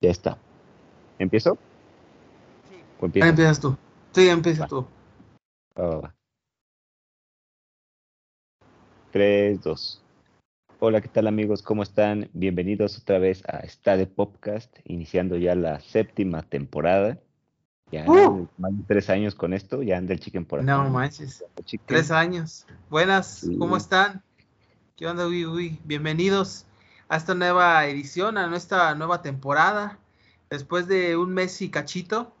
Ya está. ¿Empiezo? Sí. ¿O empiezas tú. Sí, empieza tú. Va, 3, 2. Hola, ¿qué tal amigos? ¿Cómo están? Bienvenidos otra vez a Stade Podcast, iniciando ya la séptima temporada. Ya ¡Uh! más de tres años con esto, ya anda el chicken por acá. No manches. Chicken. Tres años. Buenas, Sí. ¿cómo están? ¿Qué onda, uy, uy? Bienvenidos a esta nueva edición, a nuestra nueva temporada. Después de un mes y cachito,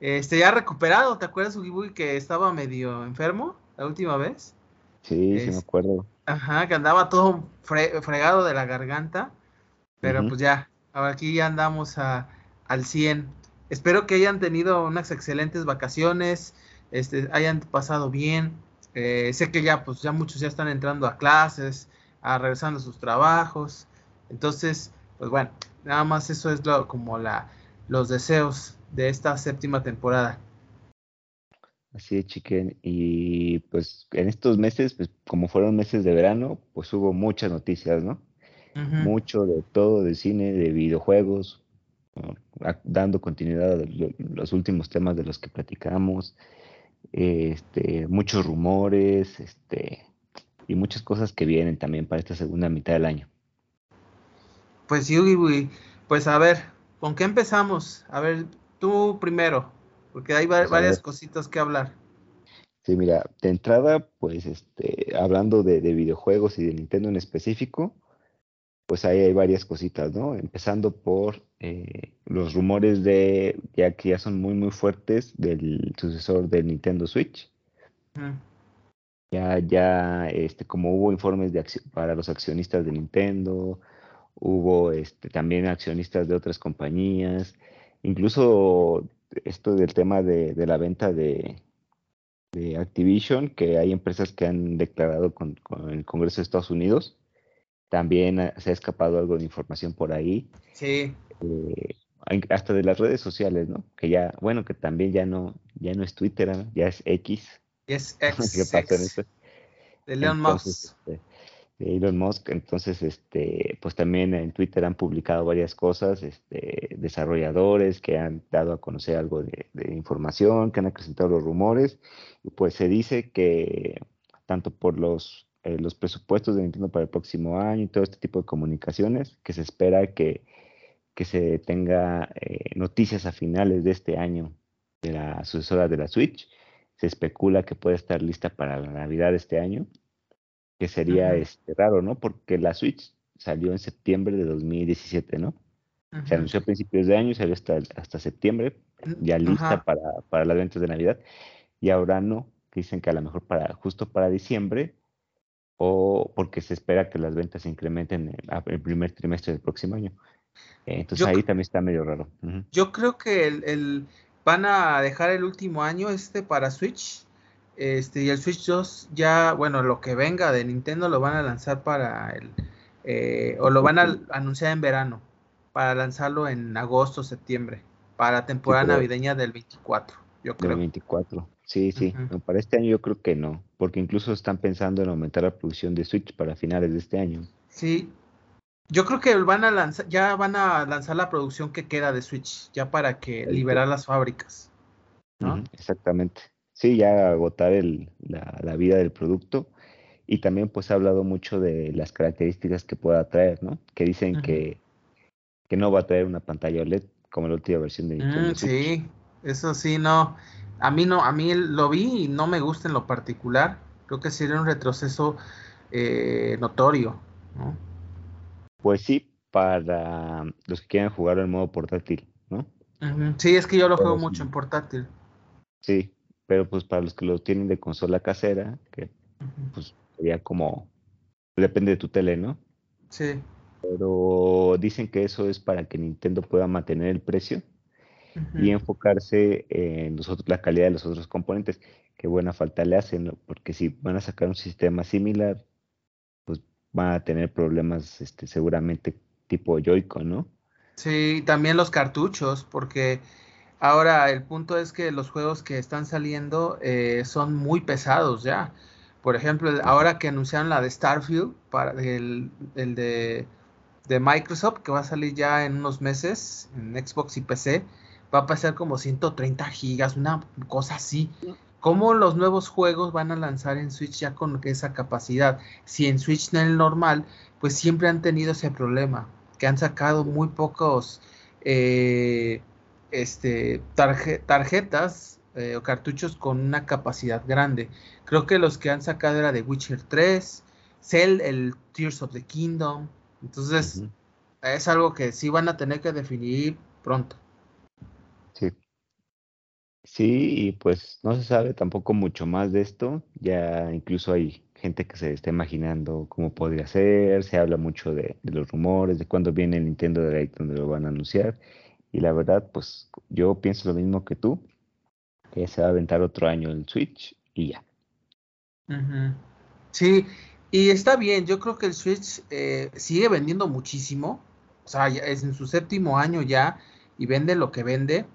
este ya recuperado. ¿Te acuerdas, uy, que estaba medio enfermo la última vez? Sí, sí me acuerdo. Ajá, que andaba todo fre- fregado de la garganta. Pero pues ya, ahora aquí ya andamos a- al 100. Espero que hayan tenido unas excelentes vacaciones, este, hayan pasado bien. Eh, sé que ya, pues ya muchos ya están entrando a clases, a regresando a sus trabajos. Entonces, pues bueno, nada más eso es lo, como la, los deseos de esta séptima temporada. Así es, chicken. Y pues en estos meses, pues como fueron meses de verano, pues hubo muchas noticias, ¿no? Mucho de todo, de cine, de videojuegos, dando continuidad a lo- los últimos temas de los que platicamos, este, muchos rumores, este, y muchas cosas que vienen también para esta segunda mitad del año. Pues uy, pues a ver, ¿con qué empezamos? A ver, tú primero, porque hay va- Pues varias cositas que hablar. Sí, mira, de entrada, pues este, hablando de, de videojuegos y de Nintendo en específico, pues ahí hay varias cositas, ¿no? Empezando por eh, los rumores de, ya que ya son muy, muy fuertes, del sucesor del Nintendo Switch. Ya, ya, este, como hubo informes de para los accionistas de Nintendo, hubo este, también accionistas de otras compañías, incluso esto del tema de, de la venta de, de Activision, que hay empresas que han declarado con, con el Congreso de Estados Unidos. También eh, se ha escapado algo de información por ahí, Sí, eh, hasta de las redes sociales, ¿no? Que ya, bueno, que también ya no, ya no es Twitter, ¿no? ya es X. es ¿Qué ex, pasa en esto? de Entonces, Musk. este, de Elon Musk, entonces, este, pues también en Twitter han publicado varias cosas, este, desarrolladores que han dado a conocer algo de, información, que han acrecentado los rumores, y pues se dice que tanto por los, eh, los presupuestos de Nintendo para el próximo año y todo este tipo de comunicaciones, que se espera que, que se tenga eh, noticias a finales de este año de la sucesora de la Switch. Se especula que puede estar lista para la Navidad de este año que sería este, raro, ¿no? Porque la Switch salió en septiembre de 2017, ¿no? Se anunció a principios de año salió hasta, hasta septiembre, ya lista para, para las ventas de Navidad. Y ahora no, dicen que a lo mejor para, justo para diciembre, o porque se espera que las ventas se incrementen en a- el primer trimestre del próximo año. Eh, entonces Yo ahí también está medio raro. Ujú. Yo creo que el, el- van a dejar el último año este para Switch. Este, y el Switch 2 ya, bueno, lo que venga de Nintendo lo van a lanzar para el, eh, o lo van a anunciar en verano, para lanzarlo en agosto, septiembre, para temporada navideña del 24, yo Del creo. 24. Sí, sí. No, para este año yo creo que no, porque incluso están pensando en aumentar la producción de Switch para finales de este año. Sí, yo creo que van a lanzar, ya van a lanzar la producción que queda de Switch, ya para que liberar las fábricas, ¿no? Exactamente. Sí, ya agotar el, la, la vida del producto. Y también pues ha hablado mucho de las características que pueda traer, ¿no? Que dicen que, que no va a traer una pantalla OLED como la última versión de Nintendo Mm, sí, eso sí, no. A mí no, a mí lo vi y no me gusta en lo particular. Creo que sería un retroceso eh, notorio, ¿no? Pues sí, para los que quieran jugar en modo portátil, ¿no? Sí, es que yo lo Pero juego sí. mucho en portátil. Sí, pero pues para los que lo tienen de consola casera, que pues sería como, depende de tu tele, ¿no? Sí. Pero dicen que eso es para que Nintendo pueda mantener el precio y enfocarse en los otros- la calidad de los otros componentes, que buena falta le hacen, ¿no? porque si van a sacar un sistema similar, pues van a tener problemas este, seguramente tipo Joy-Con, ¿no? Sí, también los cartuchos, porque ahora el punto es que los juegos que están saliendo eh, son muy pesados ya. Por ejemplo, ahora que anunciaron la de Starfield, para el, el de de Microsoft que va a salir ya en unos meses en Xbox y PC va a pasar como 130 gigas, una cosa así. ¿Cómo los nuevos juegos van a lanzar en Switch ya con esa capacidad? Si en Switch no es normal, pues siempre han tenido ese problema, que han sacado muy pocos eh, este, tarjetas eh, o cartuchos con una capacidad grande. Creo que los que han sacado era de Witcher 3, Cell, el Tears of the Kingdom. Entonces, es algo que sí van a tener que definir pronto. Sí. Sí, y pues no se sabe tampoco mucho más de esto. Ya incluso hay gente que se está imaginando cómo podría ser. Se habla mucho de, los rumores, de cuándo viene el Nintendo Direct donde lo van a anunciar. Y la verdad, pues yo pienso lo mismo que tú, que se va a aventar otro año el Switch y ya. Sí, y está bien, yo creo que el Switch eh, sigue vendiendo muchísimo, o sea, es en su séptimo año ya y vende lo que vende.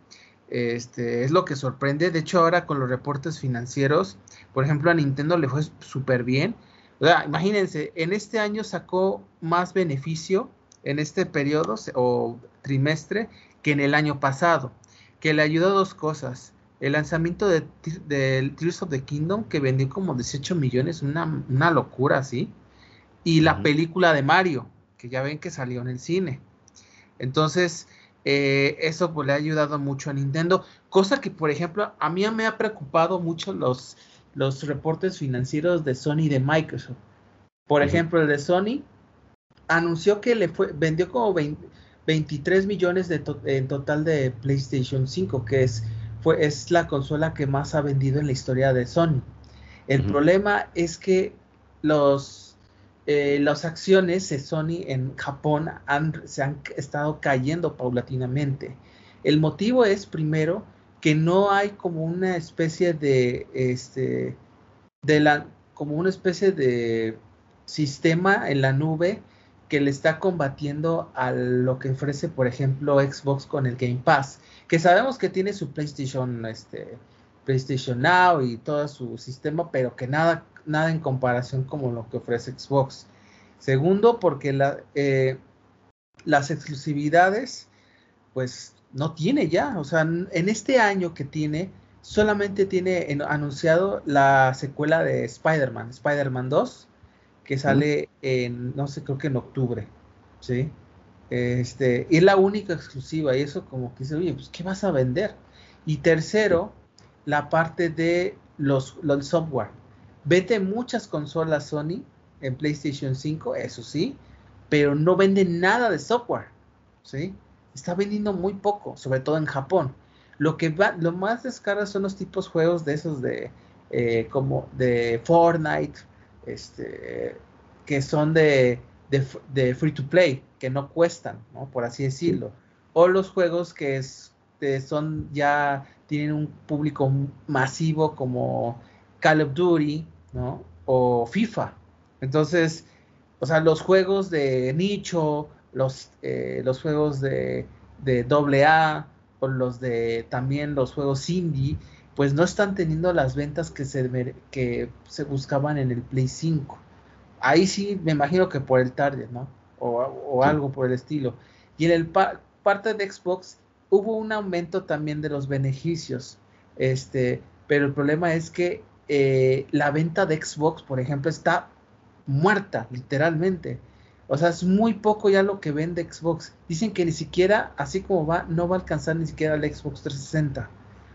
Este, es lo que sorprende. De hecho, ahora con los reportes financieros, por ejemplo, a Nintendo le fue súper bien. O sea, imagínense, en este año sacó más beneficio en este periodo o trimestre que en el año pasado, que le ayudó a dos cosas. El lanzamiento de, Tears of the Kingdom, que vendió como 18 millones, una, una locura, ¿sí? Y la película de Mario, que ya ven que salió en el cine. Entonces, eh, eso pues, le ha ayudado mucho a Nintendo, cosa que, por ejemplo, a mí me ha preocupado mucho los, los reportes financieros de Sony y de Microsoft. Por ejemplo, el de Sony anunció que le fue, vendió como 23 millones de en total de PlayStation 5, que es fue, es la consola que más ha vendido en la historia de Sony. El problema es que los, eh, las acciones de Sony en Japón han, se han estado cayendo paulatinamente. El motivo es, primero, que no hay como una especie de, este, de la, como una especie de sistema en la nube que le está combatiendo a lo que ofrece, por ejemplo, Xbox con el Game Pass que sabemos que tiene su PlayStation, este, PlayStation Now y todo su sistema, pero que nada, nada en comparación como lo que ofrece Xbox. Segundo, porque eh, las exclusividades, pues no tiene ya, o sea, en este año que tiene, solamente tiene anunciado la secuela de Spider-Man, Spider-Man 2, que sale en, no sé, creo que en octubre, ¿sí? Este, es la única exclusiva y eso como que dice, oye, pues ¿qué vas a vender? Y tercero, la parte de los, los software. Vete muchas consolas Sony en PlayStation 5, eso sí, pero no vende nada de software, ¿sí? Está vendiendo muy poco, sobre todo en Japón. Lo que va, lo más descarga son los tipos juegos de esos de eh, como de Fortnite, este, que son de free to play, que no cuestan. Por así decirlo. O los juegos que son ya tienen un público masivo como Call of Duty, ¿no? O FIFA. Entonces, o sea, los juegos de nicho, los, eh, los juegos de, de AA o los de también los juegos indie, pues no están teniendo las ventas que se, que se buscaban en el Play 5 ahí sí me imagino que por el target, ¿no? O, algo por el estilo. Y en el parte de Xbox hubo un aumento también de los beneficios, este, pero el problema es que eh, la venta de Xbox, por ejemplo, está muerta, literalmente. O sea, es muy poco ya lo que vende Xbox. Dicen que ni siquiera, así como va, no va a alcanzar ni siquiera el Xbox 360,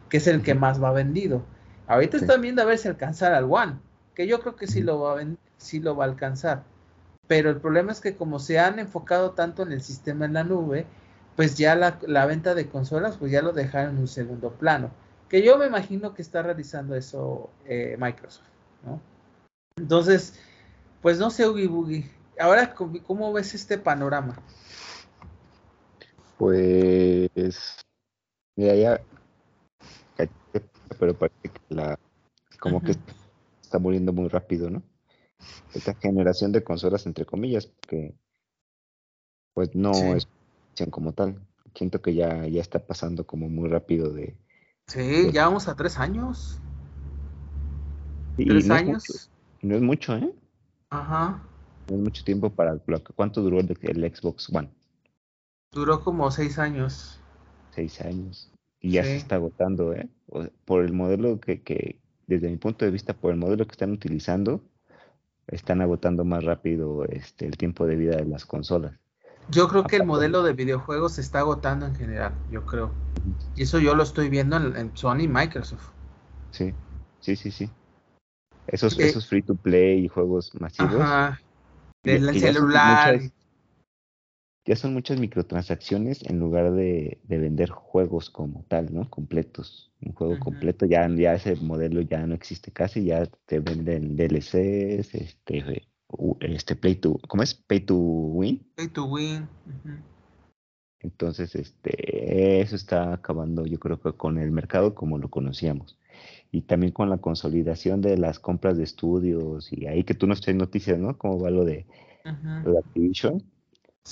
que es el que más va vendido. Ahorita están viendo a ver si alcanzar al One, que yo creo que sí lo va a vender sí lo va a alcanzar. Pero el problema es que como se han enfocado tanto en el sistema en la nube, pues ya la, venta de consolas, pues ya lo dejaron en un segundo plano. Que yo me imagino que está realizando eso eh, Microsoft, ¿no? Entonces, pues no sé, Ugi Boogie. Ahora, ¿cómo ves este panorama? Pues, mira, ya, pero parece que la, como que está muriendo muy rápido, ¿no? esta generación de consolas, entre comillas, porque pues no es como tal. Siento que ya, ya está pasando como muy rápido de... Sí, ya vamos a tres años. tres años. no es mucho, ¿eh? Ajá. No es mucho tiempo para ¿Cuánto duró el, Xbox One? Duró como seis años. Seis años. Y ya se está agotando, ¿eh? Por el modelo que, que, desde mi punto de vista, por el modelo que están utilizando, están agotando más rápido este, el tiempo de vida de las consolas. Yo creo que el modelo de videojuegos se está agotando en general, yo creo. Y eso yo lo estoy viendo en, Sony y Microsoft. Sí, sí, sí, sí. Esos, eh, esos free to play y juegos masivos. Ajá. Del celular ya son muchas microtransacciones en lugar de, vender juegos como tal, ¿no? Completos. Un juego completo, ya, ya ese modelo ya no existe casi, ya te venden DLCs, este, este Play to, ¿cómo es? Pay to Win. Pay to Win. Entonces, este, eso está acabando, yo creo que con el mercado como lo conocíamos. Y también con la consolidación de las compras de estudios y ahí que tú nos traes noticias, ¿no? Cómo va lo de, lo de Activision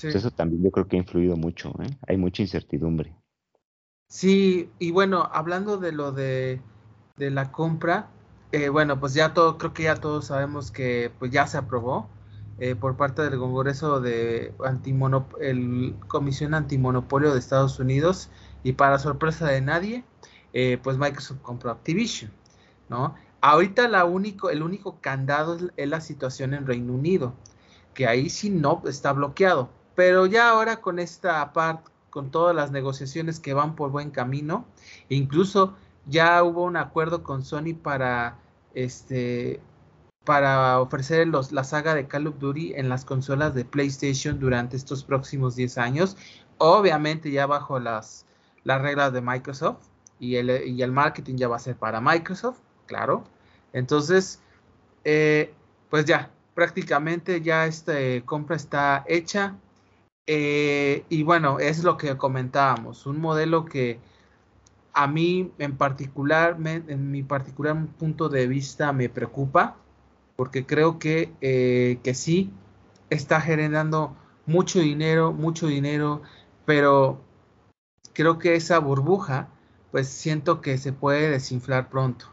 pues eso también yo creo que ha influido mucho, ¿eh? Hay mucha incertidumbre. Sí, y bueno, hablando de lo de, la compra, eh, bueno, pues ya todo, creo que ya todos sabemos que pues ya se aprobó eh, por parte del Congreso de Antimonop el Comisión Antimonopolio de Estados Unidos y para sorpresa de nadie, pues Microsoft compró Activision, ¿no? Ahorita la único, el único candado es la situación en Reino Unido, que ahí sí no está bloqueado, pero ya ahora con esta parte, con todas las negociaciones que van por buen camino, incluso ya hubo un acuerdo con Sony para este para ofrecer los, la saga de Call of Duty en las consolas de PlayStation durante estos próximos 10 años, obviamente ya bajo las, las reglas de Microsoft y el, y el marketing ya va a ser para Microsoft, claro. Entonces, eh, pues ya, prácticamente ya esta compra está hecha. Eh, y bueno, es lo que comentábamos, un modelo que a mí en particular, en mi particular punto de vista me preocupa, porque creo que, eh, que sí está generando mucho dinero, mucho dinero, pero creo que esa burbuja, pues siento que se puede desinflar pronto,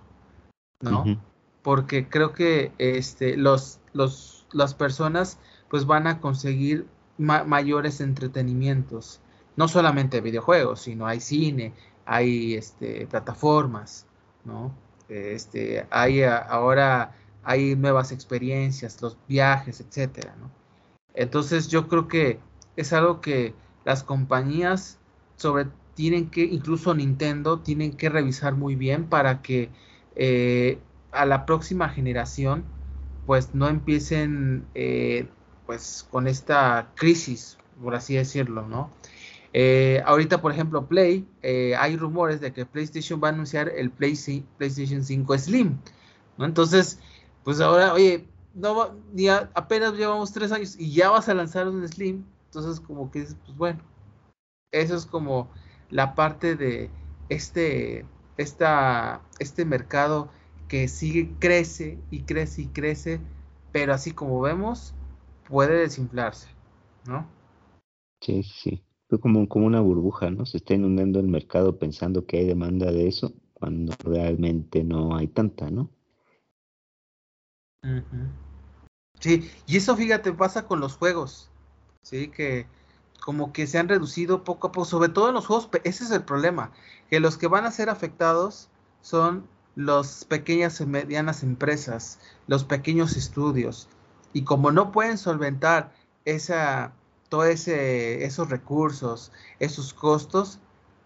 ¿no? Porque creo que este, los, los, las personas pues van a conseguir mayores entretenimientos. No solamente videojuegos, sino hay cine, hay este, plataformas, ¿no? Este, hay ahora hay nuevas experiencias, los viajes, etcétera, ¿no? Entonces yo creo que es algo que las compañías sobre tienen que, incluso Nintendo, tienen que revisar muy bien para que eh, a la próxima generación pues no empiecen eh, pues con esta crisis, por así decirlo, ¿no? Eh, ahorita, por ejemplo, Play, eh, hay rumores de que PlayStation va a anunciar el PlayStation 5 Slim, ¿no? Entonces, pues ahora, oye, no ya apenas llevamos tres años y ya vas a lanzar un Slim, entonces como que dices, pues bueno, eso es como la parte de este, esta, este mercado que sigue, crece y crece y crece, pero así como vemos, puede desinflarse, ¿no? Sí, sí. Fue como, como una burbuja, ¿no? Se está inundando el mercado pensando que hay demanda de eso, cuando realmente no hay tanta, ¿no? Sí, y eso fíjate, pasa con los juegos, ¿sí? Que como que se han reducido poco a poco, sobre todo en los juegos, ese es el problema, que los que van a ser afectados son las pequeñas y medianas empresas, los pequeños estudios, y como no pueden solventar esa, todo ese, esos recursos, esos costos,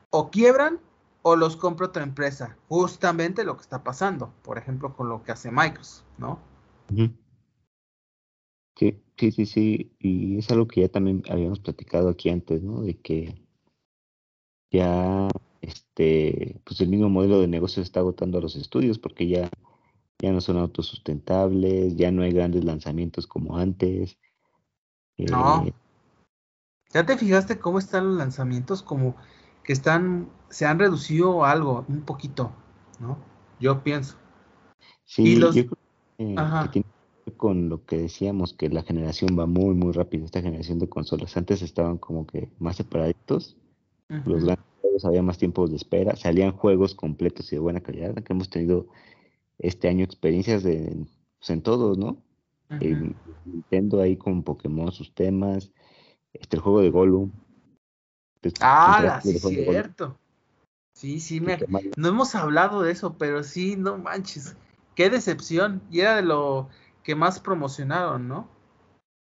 o quiebran o los compra otra empresa. Justamente lo que está pasando, por ejemplo, con lo que hace Microsoft, ¿no? Sí, sí, sí, sí. Y es algo que ya también habíamos platicado aquí antes, ¿no? De que ya este, pues el mismo modelo de negocio está agotando a los estudios porque ya ya no son autosustentables, ya no hay grandes lanzamientos como antes. no. Eh, ¿Ya te fijaste cómo están los lanzamientos? Como que están, se han reducido algo, un poquito, ¿no? Yo pienso. Sí, yo creo que, tiene que ver con lo que decíamos, que la generación va muy, muy rápido, esta generación de consolas. Antes estaban como que más separaditos, los grandes juegos había más tiempos de espera, salían juegos completos y de buena calidad, que hemos tenido este año experiencias de, pues, en todos, ¿no? Eh, Nintendo ahí con Pokémon, sus temas, este el juego de Gollum. Ah, sí, cierto. Sí, sí, me... no hemos hablado de eso, pero sí, no manches, qué decepción. Y era de lo que más promocionaron, ¿no?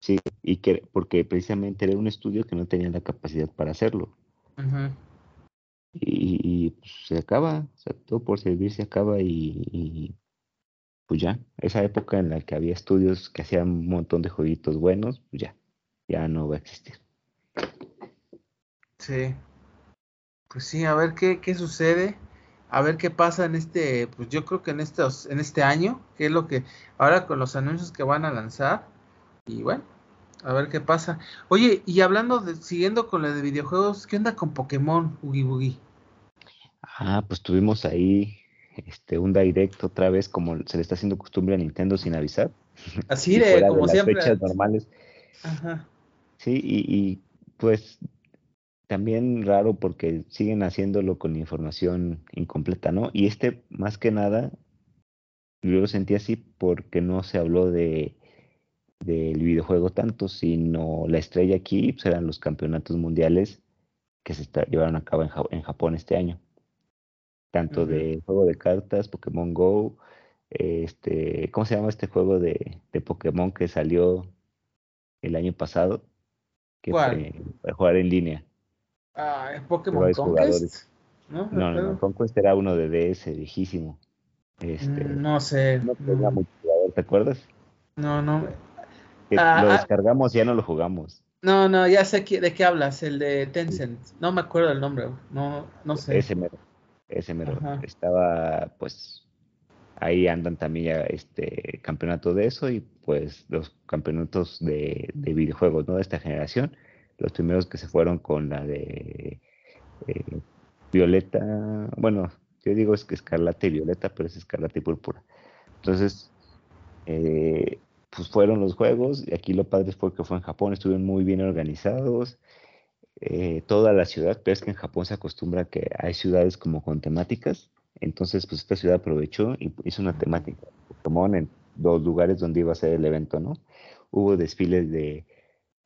Sí, y que porque precisamente era un estudio que no tenía la capacidad para hacerlo. y, pues, se acaba, o sea, todo por servir se acaba y, pues ya, esa época en la que había estudios que hacían un montón de jueguitos buenos, pues ya, ya no va a existir. Sí. Pues sí, a ver qué, qué sucede, a ver qué pasa en este, pues yo creo que en estos, en este año, qué es lo que, ahora con los anuncios que van a lanzar, y bueno, a ver qué pasa. Oye, y hablando de, siguiendo con lo de videojuegos, ¿qué onda con Pokémon, Ugi Boogie? Ah, pues tuvimos ahí este, un direct otra vez, como se le está haciendo costumbre a Nintendo sin avisar. Así de, como siempre. Fechas normales. Ajá. Sí, y, y, pues también raro porque siguen haciéndolo con información incompleta, ¿no? Y este, más que nada, yo lo sentí así porque no se habló de del videojuego tanto, sino la estrella aquí pues, eran los campeonatos mundiales que se llevaron a cabo en, Japón este año. Tanto de juego de cartas, Pokémon Go, este, ¿cómo se llama este juego de, de Pokémon que salió el año pasado? Que ¿Cuál? para jugar en línea. Ah, Pokémon Conquest. No, no, no, Conquest era uno de DS, viejísimo. Este, mm, no sé. No mm. ¿te acuerdas? No, no. Ah, lo ah. descargamos y ya no lo jugamos. No, no, ya sé de qué hablas, el de Tencent. No me acuerdo el nombre, no, no sé. Ese mero, ese mero. Estaba, pues, ahí andan también ya este campeonato de eso y pues los campeonatos de, videojuegos, ¿no? De esta generación. Los primeros que se fueron con la de eh, Violeta, bueno, yo digo es que Escarlata y Violeta, pero es Escarlata y Púrpura. Entonces, eh, pues fueron los juegos, y aquí lo padre fue que fue en Japón, estuvieron muy bien organizados, eh, toda la ciudad, pero es que en Japón se acostumbra que hay ciudades como con temáticas, entonces pues esta ciudad aprovechó y hizo una temática Pokémon en dos lugares donde iba a ser el evento, ¿no? Hubo desfiles de,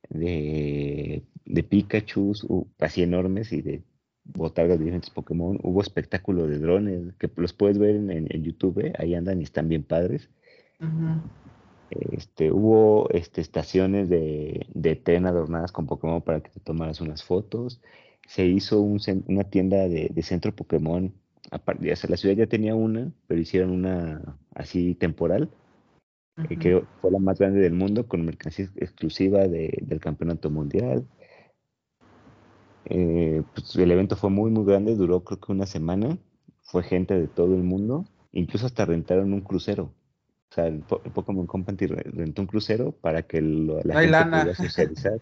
de, de Pikachu, así enormes y de botargas de diferentes Pokémon, hubo espectáculo de drones, que los puedes ver en, YouTube, ¿eh? ahí andan y están bien padres. Este, hubo este, estaciones de, de, tren adornadas con Pokémon para que te tomaras unas fotos. Se hizo una tienda de, centro Pokémon. Aparte, la ciudad ya tenía una, pero hicieron una así temporal, eh, que fue la más grande del mundo, con mercancía exclusiva del campeonato mundial. Eh, pues, el evento fue muy, muy grande, duró creo que una semana. Fue gente de todo el mundo, incluso hasta rentaron un crucero. O sea, el, Pokémon Company rentó un crucero para que la gente pudiera socializar.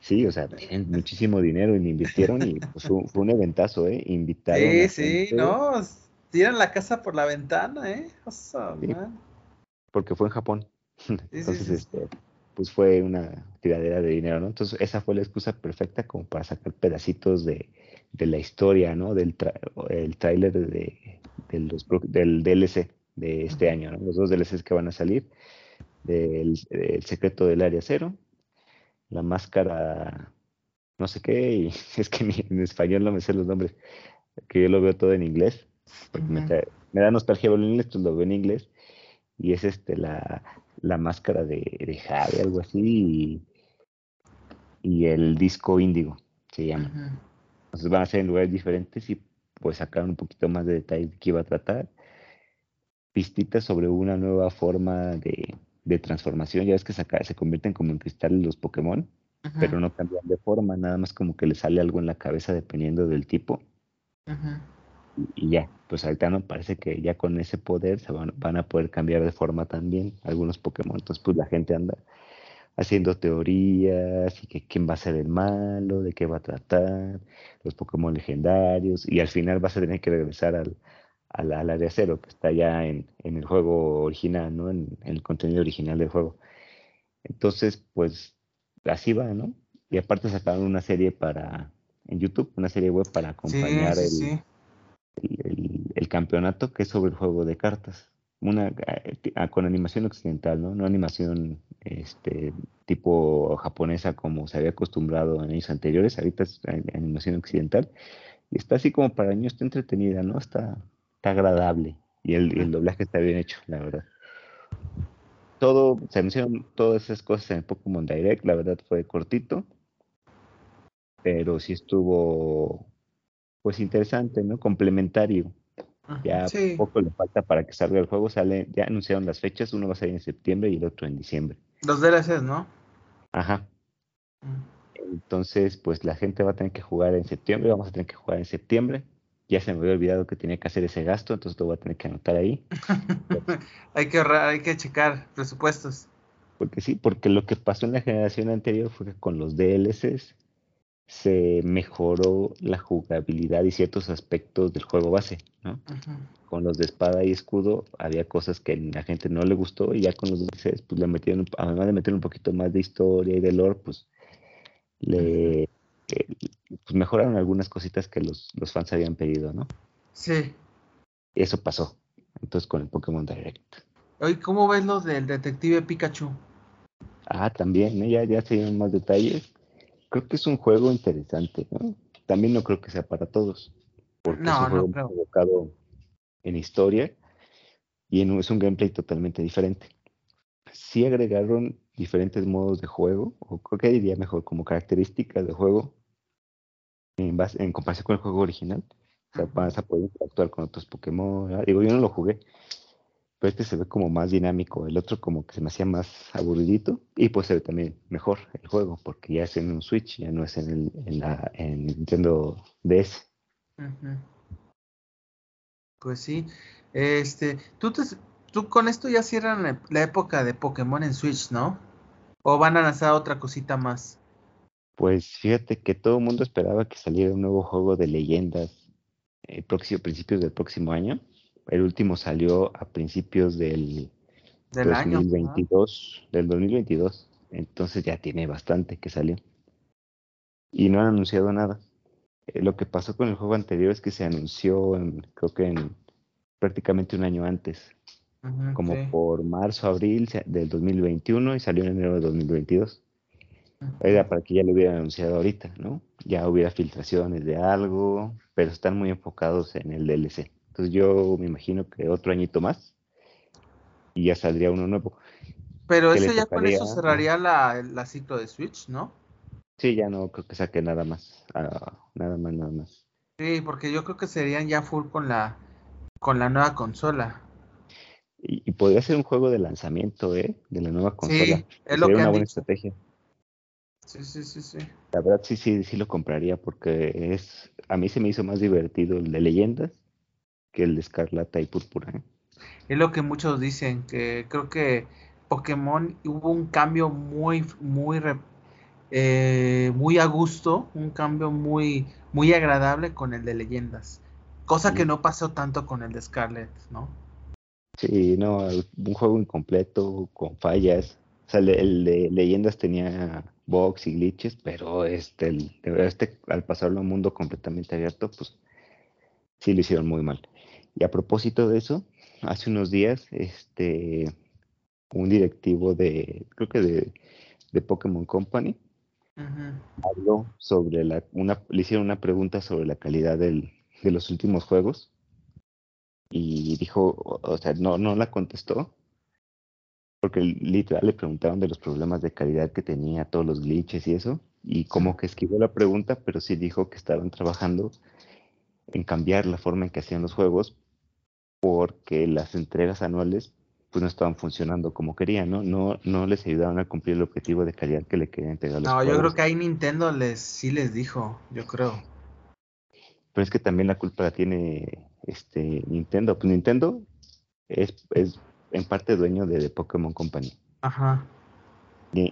Sí, o sea, muchísimo dinero y invirtieron y pues, fue, un eventazo, ¿eh? Invitaron. Sí, sí, no, tiran la casa por la ventana, ¿eh? porque fue en Japón. Entonces, este, pues fue una tiradera de dinero, ¿no? Entonces, esa fue la excusa perfecta como para sacar pedacitos de, de la historia, ¿no? Del el tráiler de, del DLC de este año, los dos DLCs que van a salir, del el secreto del área cero, la máscara no sé qué, y es que en español no me sé los nombres, que yo lo veo todo en inglés, porque me, da nostalgia verlo en inglés, entonces lo veo en inglés, y es este la, la máscara de, de Jade, algo así, y, el disco índigo, se llama. Entonces van a ser en lugares diferentes y pues sacar un poquito más de detalle de qué iba a tratar pistitas sobre una nueva forma de, transformación. Ya ves que se, se convierten como en cristales los Pokémon, pero no cambian de forma, nada más como que le sale algo en la cabeza dependiendo del tipo. y, ya, pues ahorita no parece que ya con ese poder se van, van, a poder cambiar de forma también algunos Pokémon. Entonces, pues la gente anda haciendo teorías y que quién va a ser el malo, de qué va a tratar, los Pokémon legendarios, y al final vas a tener que regresar al, al, área cero, que está ya en, el juego original, ¿no? En, el contenido original del juego. Entonces, pues así va, ¿no? Y aparte sacaron una serie para, en YouTube, una serie web para acompañar el, El, campeonato que es sobre el juego de cartas. una ah, con animación occidental, ¿no? No animación este tipo japonesa como se había acostumbrado en años anteriores, ahorita es animación occidental y está así como para niños, está entretenida, ¿no? Está, está agradable y el, el doblaje está bien hecho, la verdad. Todo, se anunciaron todas esas cosas en el Pokémon Direct, la verdad fue cortito, pero sí estuvo pues interesante, ¿no? Complementario. Ya poco le falta para que salga el juego, sale, ya anunciaron las fechas, uno va a salir en septiembre y el otro en diciembre. Los DLCs, ¿no? Ajá. Mm. Entonces, pues la gente va a tener que jugar en septiembre, vamos a tener que jugar en septiembre. Ya se me había olvidado que tenía que hacer ese gasto, entonces lo voy a tener que anotar ahí. hay que ahorrar, hay que checar presupuestos. Porque sí, porque lo que pasó en la generación anterior fue que con los DLCs se mejoró la jugabilidad y ciertos aspectos del juego base, ¿no? Con los de espada y escudo había cosas que a la gente no le gustó y ya con los DLCs pues le metieron, además de meter un poquito más de historia y de lore, pues le eh, pues, mejoraron algunas cositas que los, los fans habían pedido, ¿no? Sí. Eso pasó, entonces con el Pokémon Direct. Oye, ¿cómo ves los del detective Pikachu? Ah, también, ¿eh? ya, ya se dieron más detalles creo que es un juego interesante, ¿no? También no creo que sea para todos, porque es un juego enfocado en historia y en, es un gameplay totalmente diferente. Sí agregaron diferentes modos de juego, o creo que diría mejor como características de juego en, base, en comparación con el juego original. O sea, vas a poder interactuar con otros Pokémon. Digo, yo no lo jugué, pero este se ve como más dinámico, el otro como que se me hacía más aburridito y pues se ve también mejor el juego porque ya es en un Switch, ya no es en, el, en, la, en Nintendo DS. Pues sí, este, tú, tú con esto ya cierran la, época de Pokémon en Switch, ¿no? ¿O van a lanzar otra cosita más? Pues fíjate que todo el mundo esperaba que saliera un nuevo juego de leyendas el eh, próximo, principios del próximo año el último salió a principios del, del 2022, del 2022. Entonces ya tiene bastante que salió. Y no han anunciado nada. Eh, lo que pasó con el juego anterior es que se anunció, creo que en prácticamente un año antes, como por marzo, abril del 2021 y salió en enero de 2022. Era para que ya lo hubieran anunciado ahorita, ¿no? Ya hubiera filtraciones de algo, pero están muy enfocados en el DLC. Entonces yo me imagino que otro añito más y ya saldría uno nuevo. Pero ese ya con eso cerraría la, la, ciclo de Switch, ¿no? Sí, ya no creo que saque nada más, ah, nada más, nada más. Sí, porque yo creo que serían ya full con la con la nueva consola. Y, podría ser un juego de lanzamiento, ¿eh? De la nueva consola. Sí, es lo que una buena estrategia. Sí, sí, sí, sí. La verdad sí, sí, sí lo compraría porque es, a mí se me hizo más divertido el de leyendas que el de Escarlata y Púrpura. ¿eh? Es lo que muchos dicen, que creo que Pokémon hubo un cambio muy, muy, eh, muy a gusto, un cambio muy, muy agradable con el de leyendas. Cosa que no pasó tanto con el de Scarlet, ¿no? Sí, no, un juego incompleto, con fallas. O sea, el, de leyendas tenía bugs y glitches, pero este, el, este, al pasarlo a un mundo completamente abierto, pues sí lo hicieron muy mal. Y a propósito de eso, hace unos días, este, un directivo de, creo que de, de Pokémon Company, habló sobre la, una, le hicieron una pregunta sobre la calidad del, de los últimos juegos y dijo, o sea, no, no la contestó, porque literal le preguntaron de los problemas de calidad que tenía, todos los glitches y eso, y como que esquivó la pregunta, pero sí dijo que estaban trabajando en cambiar la forma en que hacían los juegos porque las entregas anuales pues no estaban funcionando como querían, ¿no? No, no les ayudaban a cumplir el objetivo de calidad que le querían entregar los No, yo creo que ahí Nintendo les sí les dijo, yo creo. Pero es que también la culpa la tiene este Nintendo. Pues Nintendo es, es en parte dueño de, Pokémon Company. Ajá.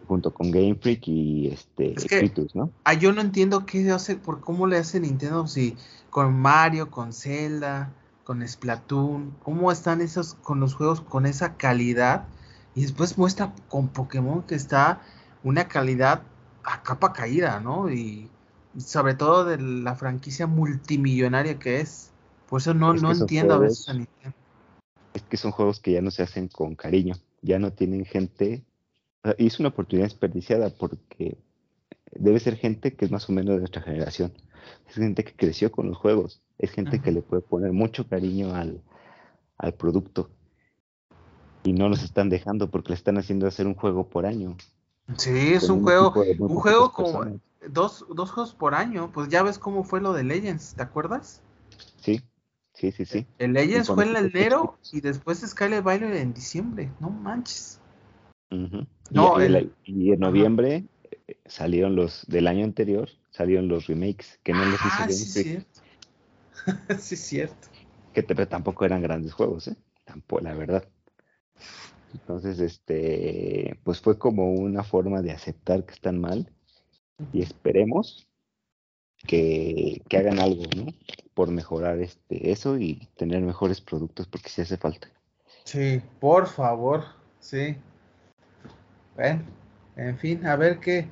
junto con Game Freak y este es ¿no? Ah, yo no entiendo qué hace, por cómo le hace Nintendo si con Mario, con Zelda, con Splatoon, cómo están esos con los juegos con esa calidad y después muestra con Pokémon que está una calidad a capa caída, ¿no? Y sobre todo de la franquicia multimillonaria que es. Por eso no, no entiendo a veces es que son juegos que ya no se hacen con cariño, ya no tienen gente, y es una oportunidad desperdiciada porque debe ser gente que es más o menos de nuestra generación, es gente que creció con los juegos, es gente que le puede poner mucho cariño al, al producto. Y no los están dejando porque le están haciendo hacer un juego por año. Sí, es un, juego, un juego como dos, dos juegos por año, pues ya ves cómo fue lo de Legends, ¿te acuerdas? Sí, sí, sí, sí. El Legends fue en enero y después Skyler Bailer en diciembre, no manches. No, y, en noviembre eh, salieron los del año anterior, salieron los remakes, que no los hizo ah, sí, cierto. sí, es cierto. Que tampoco eran grandes juegos, ¿eh? Tampoco, la verdad. Entonces, este, pues fue como una forma de aceptar que están mal y esperemos que, hagan algo, ¿no? Por mejorar este, eso y tener mejores productos porque sí hace falta. Sí, por favor, sí. Bueno, en fin, a ver qué,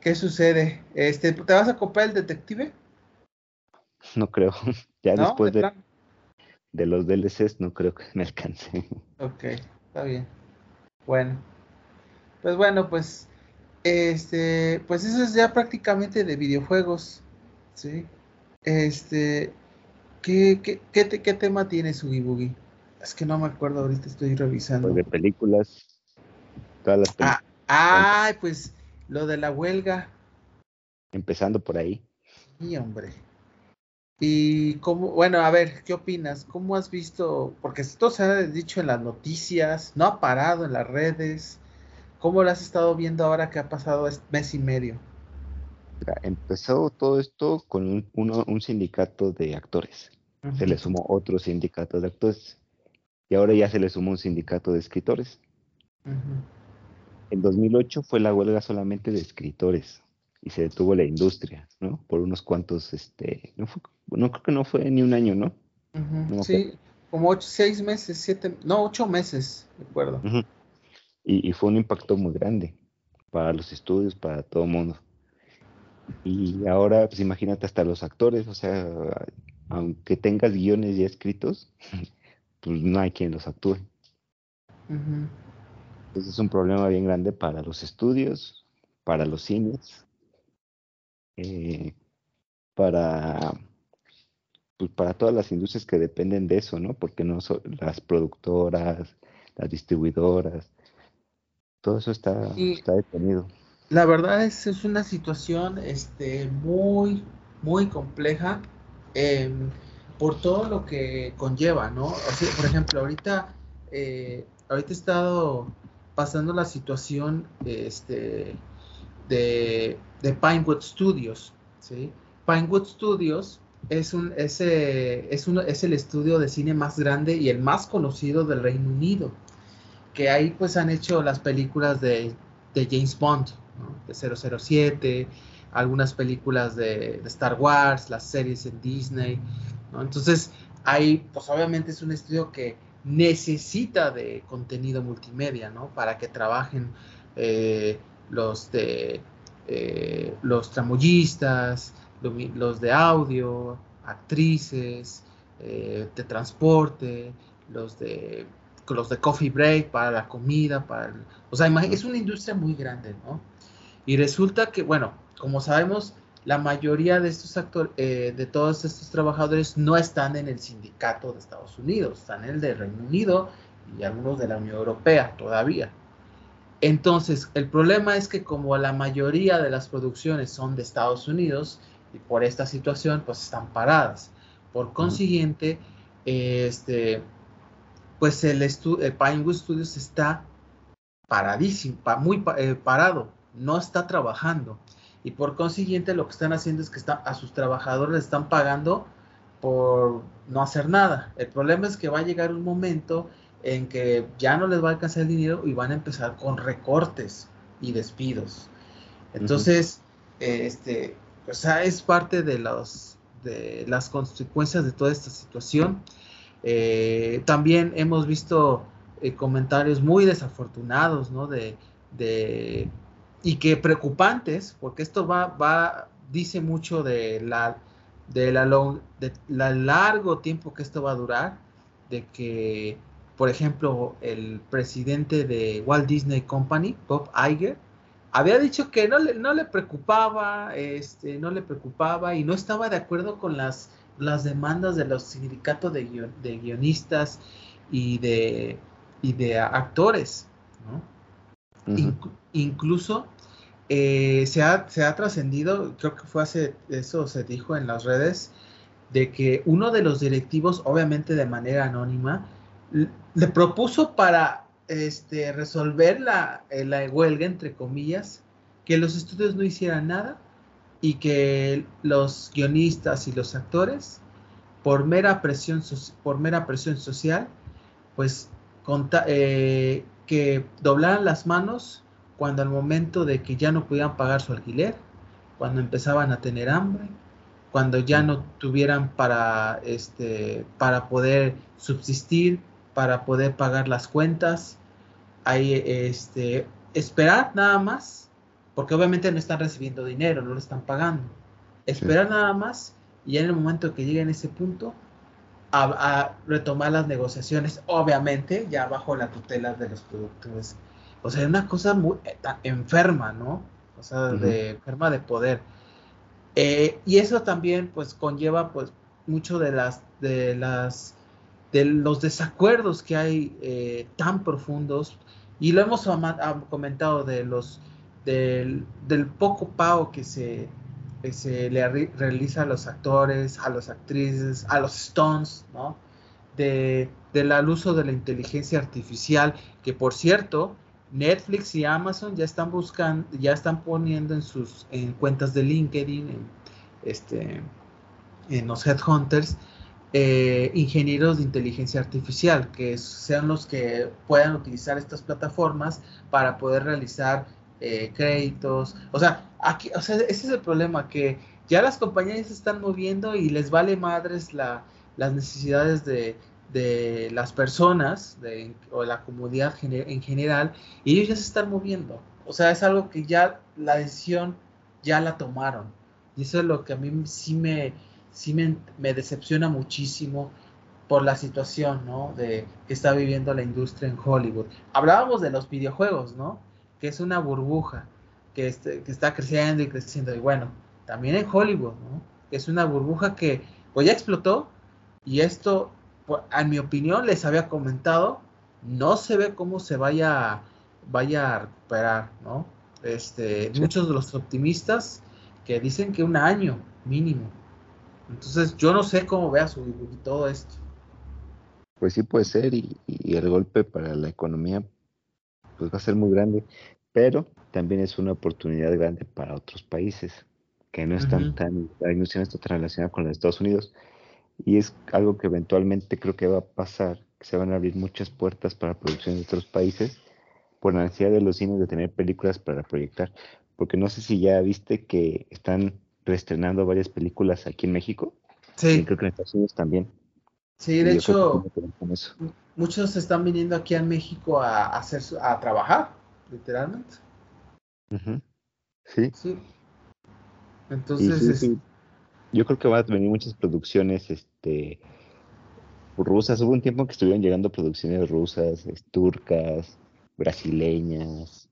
qué sucede. Este, ¿Te vas a comprar el detective? No creo. Ya después de, de, los DLCs no creo que me alcance. Ok, está bien. Bueno. Pues bueno, pues este, pues eso es ya prácticamente de videojuegos, ¿sí? Este, ¿qué, qué, qué, tema tiene su Boogie? Es que no me acuerdo ahorita, estoy revisando. Pues de películas, todas las películas. Ah, ay, pues lo de la huelga. Empezando por ahí. Sí, hombre. Y cómo, bueno, a ver, ¿qué opinas? ¿Cómo has visto? Porque esto se ha dicho en las noticias, no ha parado en las redes. ¿Cómo lo has estado viendo ahora que ha pasado este mes y medio? Empezó todo esto con un, un sindicato de actores. Se le sumó otro sindicato de actores. Y ahora ya se le sumó un sindicato de escritores. En 2008 fue la huelga solamente de escritores y se detuvo la industria, ¿no? Por unos cuantos, este, no, no creo que no fue ni un año, ¿no? sí, como ocho, seis meses, siete, no, ocho meses, recuerdo y, fue un impacto muy grande para los estudios, para todo el mundo. Y ahora, pues imagínate hasta los actores, o sea, aunque tengas guiones ya escritos, pues no hay quien los actúe. Entonces es un problema bien grande para los estudios, para los cines, eh, para, pues para todas las industrias que dependen de eso, ¿no? Porque no son las productoras, las distribuidoras, todo eso está, está detenido. La verdad es, es una situación este, muy, muy compleja em, por todo lo que conlleva, ¿no? por ejemplo, ahorita, eh, ahorita he estado pasando la situación este, de, de Pinewood Studios, ¿sí? Pinewood Studios es, un, es, es, un, es el estudio de cine más grande y el más conocido del Reino Unido que ahí pues han hecho las películas de, James Bond, de 007, algunas películas de, Star Wars, las series en Disney, Entonces, ahí pues obviamente es un estudio que necesita de contenido multimedia, ¿no? Para que trabajen eh, los de eh, los tramoyistas, los de audio, actrices, eh, de transporte, los de los de coffee break, para la comida, para o sea, es una industria muy grande, ¿no? Y resulta que, bueno, como sabemos, la mayoría de estos actores, eh, de todos estos trabajadores no están en el sindicato de Estados Unidos, están en el de Reino Unido y algunos de la Unión Europea todavía. Entonces, el problema es que como la mayoría de las producciones son de Estados Unidos y por esta situación, pues están paradas. Por consiguiente, este, pues el, el Pinewood Studios está paradísimo, muy eh, parado, no está trabajando. Y por consiguiente lo que están haciendo es que a sus trabajadores les están pagando por no hacer nada. El problema es que va a llegar un momento en que ya no les va a alcanzar el dinero y van a empezar con recortes y despidos. Entonces, este, o sea, es parte de, los, de las consecuencias de toda esta situación. Eh, también hemos visto eh, comentarios muy desafortunados, ¿no? De, y que preocupantes, porque esto va, va, dice mucho de la, de la, de la largo tiempo que esto va a durar, de que por ejemplo, el presidente de Walt Disney Company, Bob Iger, había dicho que no le, no le preocupaba, este, no le preocupaba y no estaba de acuerdo con las, las demandas de los sindicatos de, de guionistas y de, y de actores, incluso eh, se ha, se ha trascendido, creo que fue hace, eso se dijo en las redes, de que uno de los directivos, obviamente de manera anónima, le propuso para este, resolver la, eh, la, huelga, entre comillas, que los estudios no hicieran nada y que los guionistas y los actores, por mera presión, por mera presión social, pues eh, que doblaran las manos cuando al momento de que ya no pudieran pagar su alquiler, cuando empezaban a tener hambre, cuando ya no tuvieran para, este, para poder subsistir, para poder pagar las cuentas, hay este, esperar nada más, porque obviamente no están recibiendo dinero, no lo están pagando. Esperar nada más y en el momento que lleguen a ese punto, a, retomar las negociaciones, obviamente ya bajo la tutela de los productores. O sea, es una cosa muy eh, enferma, ¿no? O sea, de enferma de poder. Eh, y eso también, pues, conlleva, pues, mucho de las, de las, de los desacuerdos que hay eh, tan profundos. Y lo hemos comentado de los, del, del poco pago que se, se le realiza a los actores, a las actrices, a los stones, ¿no? De, del uso de la inteligencia artificial, que por cierto, Netflix y Amazon ya están buscando, ya están poniendo en sus en cuentas de LinkedIn, en, este, en los headhunters, eh, ingenieros de inteligencia artificial, que sean los que puedan utilizar estas plataformas para poder realizar eh, créditos. O sea, aquí, o sea, ese es el problema, que ya las compañías se están moviendo y les vale madres la, las necesidades de, de las personas de, o la comunidad en general y ellos ya se están moviendo. O sea, es algo que ya la decisión ya la tomaron. Y eso es lo que a mí sí me, sí me, me decepciona muchísimo por la situación, ¿no? De que está viviendo la industria en Hollywood. Hablábamos de los videojuegos, ¿no? que es una burbuja que, este, que está creciendo y creciendo. Y bueno, también en Hollywood, ¿no? Es una burbuja que pues ya explotó y esto, en mi opinión, les había comentado, no se ve cómo se vaya, vaya a recuperar, ¿no? Este, Muchos de los optimistas que dicen que un año mínimo. Entonces, yo no sé cómo vea su todo esto. Pues sí puede ser y, y el golpe para la economía pues va a ser muy grande, pero también es una oportunidad grande para otros países que no están tan, la industria no está tan relacionada con los Estados Unidos y es algo que eventualmente creo que va a pasar, que se van a abrir muchas puertas para producciones de otros países por la necesidad de los cines de tener películas para proyectar, porque no sé si ya viste que están reestrenando varias películas aquí en México. Sí. creo que en Estados Unidos también. Sí, de hecho, muchos están viniendo aquí a México a, hacer a trabajar, literalmente. Sí. Sí. Entonces, yo creo que van a venir muchas producciones, este, rusas. Hubo un tiempo que estuvieron llegando producciones rusas, turcas, brasileñas,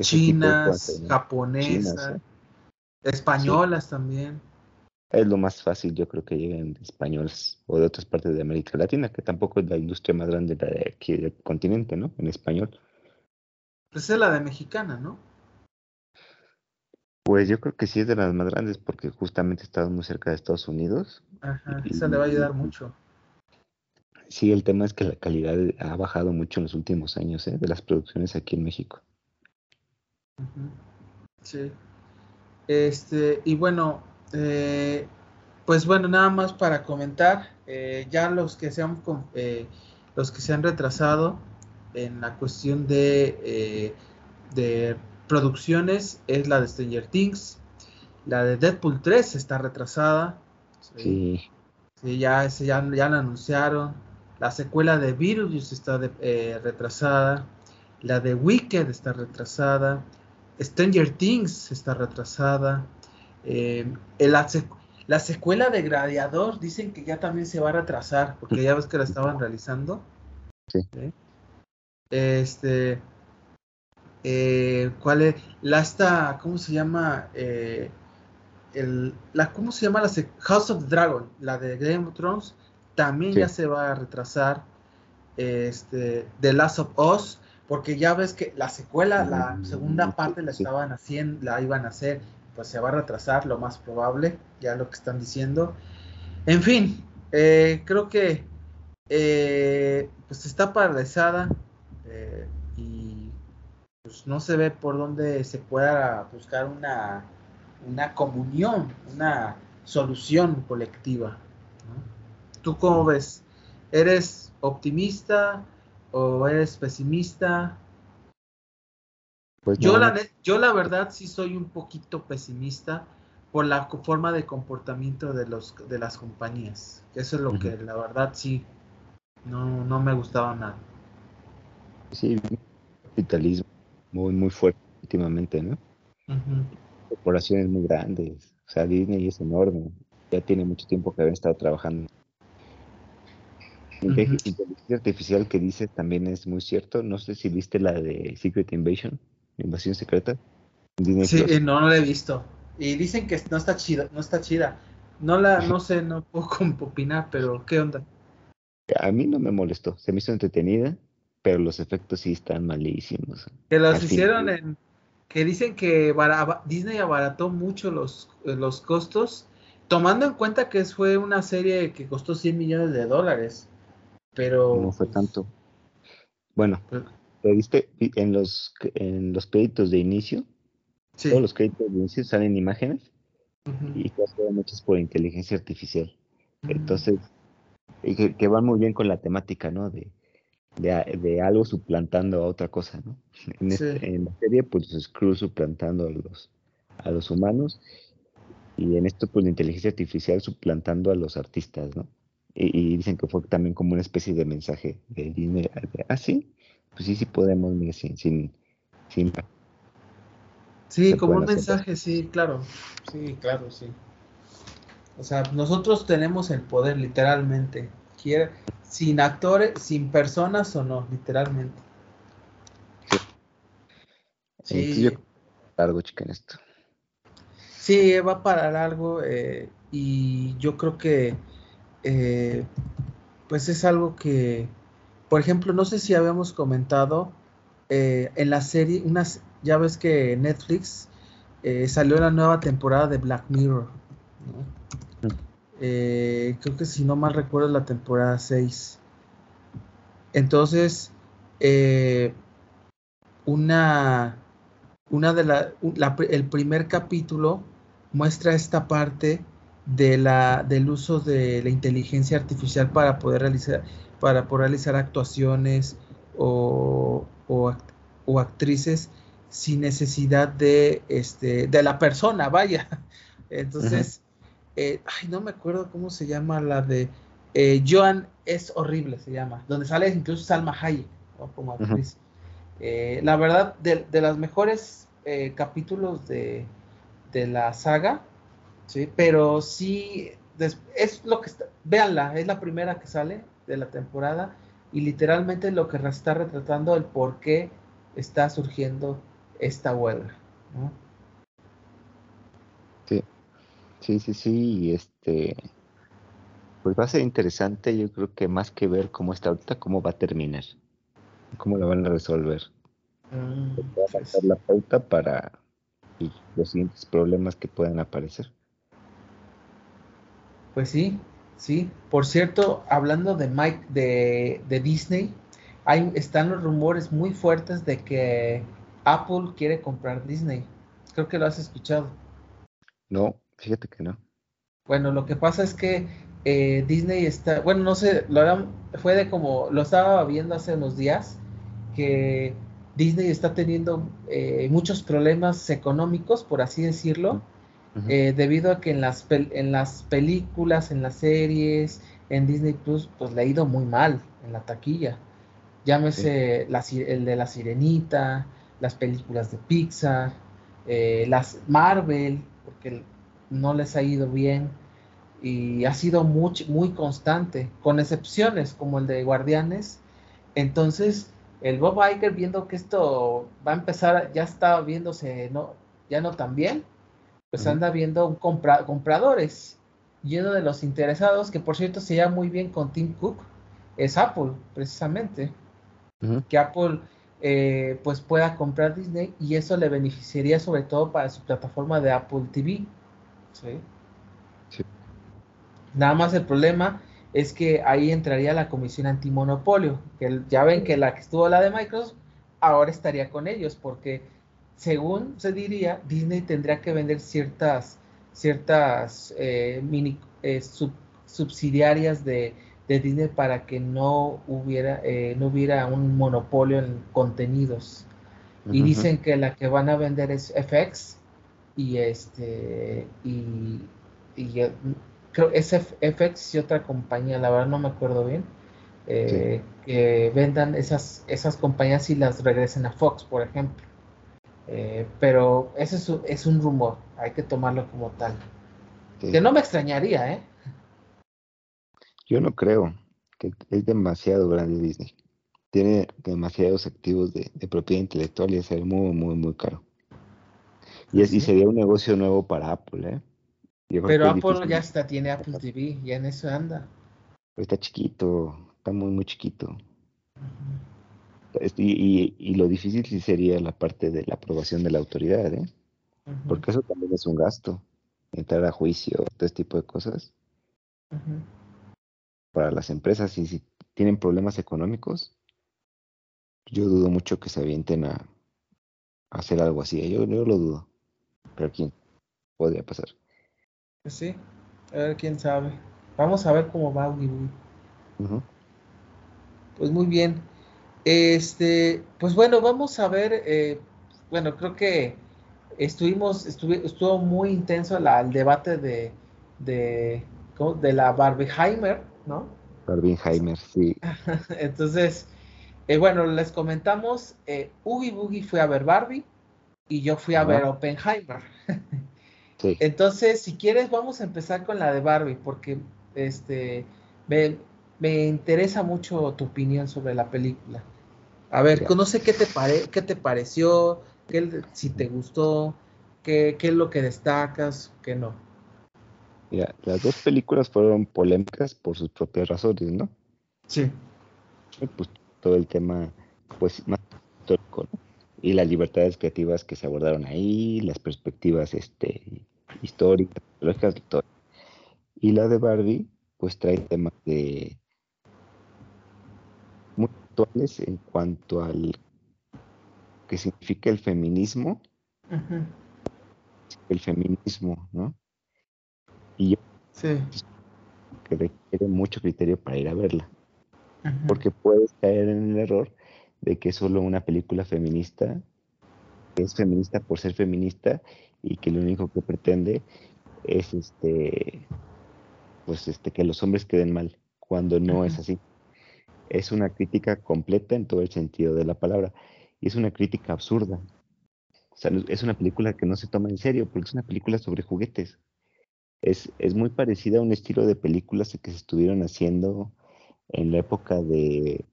chinas, japonesas, ¿eh? españolas también es lo más fácil, yo creo que lleguen españoles o de otras partes de América Latina, que tampoco es la industria más grande de aquí del continente, ¿no? En español. Pues es la de mexicana, ¿no? Pues yo creo que sí es de las más grandes porque justamente estamos muy cerca de Estados Unidos. Ajá, esa le va a ayudar mucho. Sí, el tema es que la calidad ha bajado mucho en los últimos años, ¿eh? De las producciones aquí en México. Sí. Este, y bueno, eh, pues bueno, nada más para comentar, eh, ya los que se han eh, los que se han retrasado en la cuestión de, de producciones es la de Stranger Things, la de Deadpool 3 está retrasada. Sí. ya, ya, ya la anunciaron. La secuela de Virus está retrasada. La de Wicked está retrasada. Stranger Things está retrasada. Eh, la, secuela de Gladiador dicen que ya también se va a retrasar, porque ya ves que la estaban realizando. Sí. Este, eh, ¿cuál es? La esta, ¿cómo se llama? Eh, el, la, ¿Cómo se llama? La House of the Dragon, la de Game of Thrones, también ya se va a retrasar. Este, The Last of Us, porque ya ves que la secuela, la mm, segunda parte la estaban haciendo, la iban a hacer, pues se va a retrasar, lo más probable, ya lo que están diciendo. En fin, eh, creo que eh, pues está paralizada eh, pues no se ve por dónde se pueda buscar una, una comunión, una solución colectiva. ¿Tú cómo ves? ¿Eres optimista o eres pesimista? Pues yo, la, yo la verdad sí soy un poquito pesimista por la forma de comportamiento de los de las compañías. Eso es lo que la verdad sí no, no me gustaba nada. Sí, capitalismo muy muy fuerte últimamente, ¿no? Corporaciones muy grandes. O sea, Disney es enorme. Ya tiene mucho tiempo que habían estado trabajando Inteligencia artificial que dices también es muy cierto. No sé si viste la de Secret Invasion, Invasión Secreta. sí, eh, no, no la he visto. Y dicen que no está chida, no está chida. No la, no sé, no puedo opinar, pero ¿qué onda? A mí no me molestó, se me hizo entretenida, pero los efectos sí están malísimos. Que los hicieron en, que dicen que Disney abarató mucho los, los costos, tomando en cuenta que fue una serie que costó 100 millones de dólares. Pero. No fue tanto. Bueno, pues ¿te viste en los, en los créditos de inicio? Sí. Todos los créditos de inicio salen imágenes y todas fueron hechas por inteligencia artificial. Entonces, que, van muy bien con la temática, ¿no? De, de, algo suplantando a otra cosa, ¿no? En, este, en la serie, pues Screw suplantando a los, a los humanos y en esto, pues la inteligencia artificial suplantando a los artistas, ¿no? y, dicen que fue también como una especie de mensaje de dinero. Ah, sí, pues sí, sí podemos, sin, sin, sin Sí, como un mensaje, sí, claro. Sí, claro, sí. O sea, nosotros tenemos el poder, literalmente. Sin actores, sin personas o no, literalmente. Sí. sí, yo largo, esto. Sí, va para largo eh, y yo creo que eh, pues es algo que, por ejemplo, no sé si habíamos comentado eh, en la serie, unas, ya ves que Netflix eh, salió la nueva temporada de Black Mirror. Creo que si no mal recuerdo la temporada 6. Entonces, una, una de la, el primer capítulo muestra esta parte de la, del uso de la inteligencia artificial para poder realizar, para poder realizar actuaciones o, o, actrices sin necesidad de, este, de la persona, vaya. Entonces, eh, ay, no me acuerdo cómo se llama la de eh, Joan es horrible, se llama, donde sale incluso Salma Hayek como actriz. Eh, la verdad, de, de los mejores capítulos de, de la saga, Sí, pero sí, es lo que está, véanla, es la primera que sale de la temporada y literalmente lo que está retratando el por qué está surgiendo esta huelga, ¿no? Sí, sí, sí, y este, pues va a ser interesante, yo creo que más que ver cómo está ahorita, cómo va a terminar, cómo lo van a resolver. Mm, va a pasar la pauta para los siguientes problemas que puedan aparecer. Pues sí, sí. Por cierto, hablando de Mike de, Disney, hay, están los rumores muy fuertes de que Apple quiere comprar Disney. Creo que lo has escuchado. No, fíjate que no. Bueno, lo que pasa es que eh, Disney está, bueno, no sé, lo fue de como, lo estaba viendo hace unos días, que Disney está teniendo eh, muchos problemas económicos, por así decirlo, eh, debido a que en las, en las películas, en las series, en Disney Plus, pues le ha ido muy mal en la taquilla. Llámese el de la Sirenita, las películas de Pixar, eh, las Marvel, porque no les ha ido bien y ha sido muy, muy constante, con excepciones como el de Guardianes. Entonces, el Bob Iger viendo que esto va a empezar, ya está viéndose no, ya no tan bien, pues anda viendo un compradores, lleno de los interesados, que por cierto se llama muy bien con Tim Cook, es Apple, precisamente. Que Apple eh, pues pueda comprar Disney y eso le beneficiaría sobre todo para su plataforma de Apple TV. ¿Sí? Nada más el problema es que ahí entraría la comisión antimonopolio, que ya ven que la que estuvo la de Microsoft, ahora estaría con ellos, porque según se diría, Disney tendría que vender ciertas, ciertas eh, mini eh, subsidiarias de, Disney para que no hubiera, eh, no hubiera un monopolio en contenidos. Y dicen que la que van a vender es FX y este y, y creo es FX y otra compañía, la verdad no me acuerdo bien, que vendan esas, esas compañías y las regresen a Fox, por ejemplo. Eh, pero ese es, un rumor, hay que tomarlo como tal. Que no me extrañaría, ¿eh? Yo no creo, que es demasiado grande Disney. Tiene demasiados activos de, propiedad intelectual y es muy, muy, muy caro. Y, es, y sería un negocio nuevo para Apple, ¿eh? pero Apple ya está, tiene Apple TV, ya en eso anda. está chiquito, está muy, muy chiquito. Y, lo difícil sí sería la parte de la aprobación de la autoridad, ¿eh? Porque eso también es un gasto, entrar a juicio, todo este tipo de cosas. Para las empresas, y si tienen problemas económicos, yo dudo mucho que se avienten a, hacer algo así. ¿eh? Yo, yo lo dudo. Pero quién podría pasar. Pues sí, a ver quién sabe. Vamos a ver cómo va Ugi Pues muy bien. Este, pues bueno, vamos a ver, eh, bueno, creo que estuvimos, estuvo muy intenso el debate de, de, de la Barbieheimer, ¿no? Barbieheimer, sí. Entonces, eh, bueno, les comentamos, eh, Ugi Boogie fue a ver Barbie y yo fui a ver Oppenheimer. sí. Entonces, si quieres, vamos a empezar con la de Barbie, porque este me, me interesa mucho tu opinión sobre la película. A ver, no sé qué te, pare, qué te pareció, qué, si te gustó, qué, qué es lo que destacas, qué no. Mira, las dos películas fueron polémicas por sus propias razones, ¿no? Sí. Pues todo el tema, pues, más histórico, ¿no? Y las libertades creativas que se abordaron ahí, las perspectivas este, históricas, todo. Y la de Barbie, pues trae temas de en cuanto al que significa el feminismo. El feminismo, ¿no? Y yo que requiere mucho criterio para ir a verla. Porque puedes caer en el error de que es solo una película feminista, que es feminista por ser feminista y que lo único que pretende es este pues este que los hombres queden mal, cuando no es así es una crítica completa en todo el sentido de la palabra. Y es una crítica absurda. O sea, es una película que no se toma en serio, porque es una película sobre juguetes. Es, es muy parecida a un estilo de películas que se estuvieron haciendo en la época de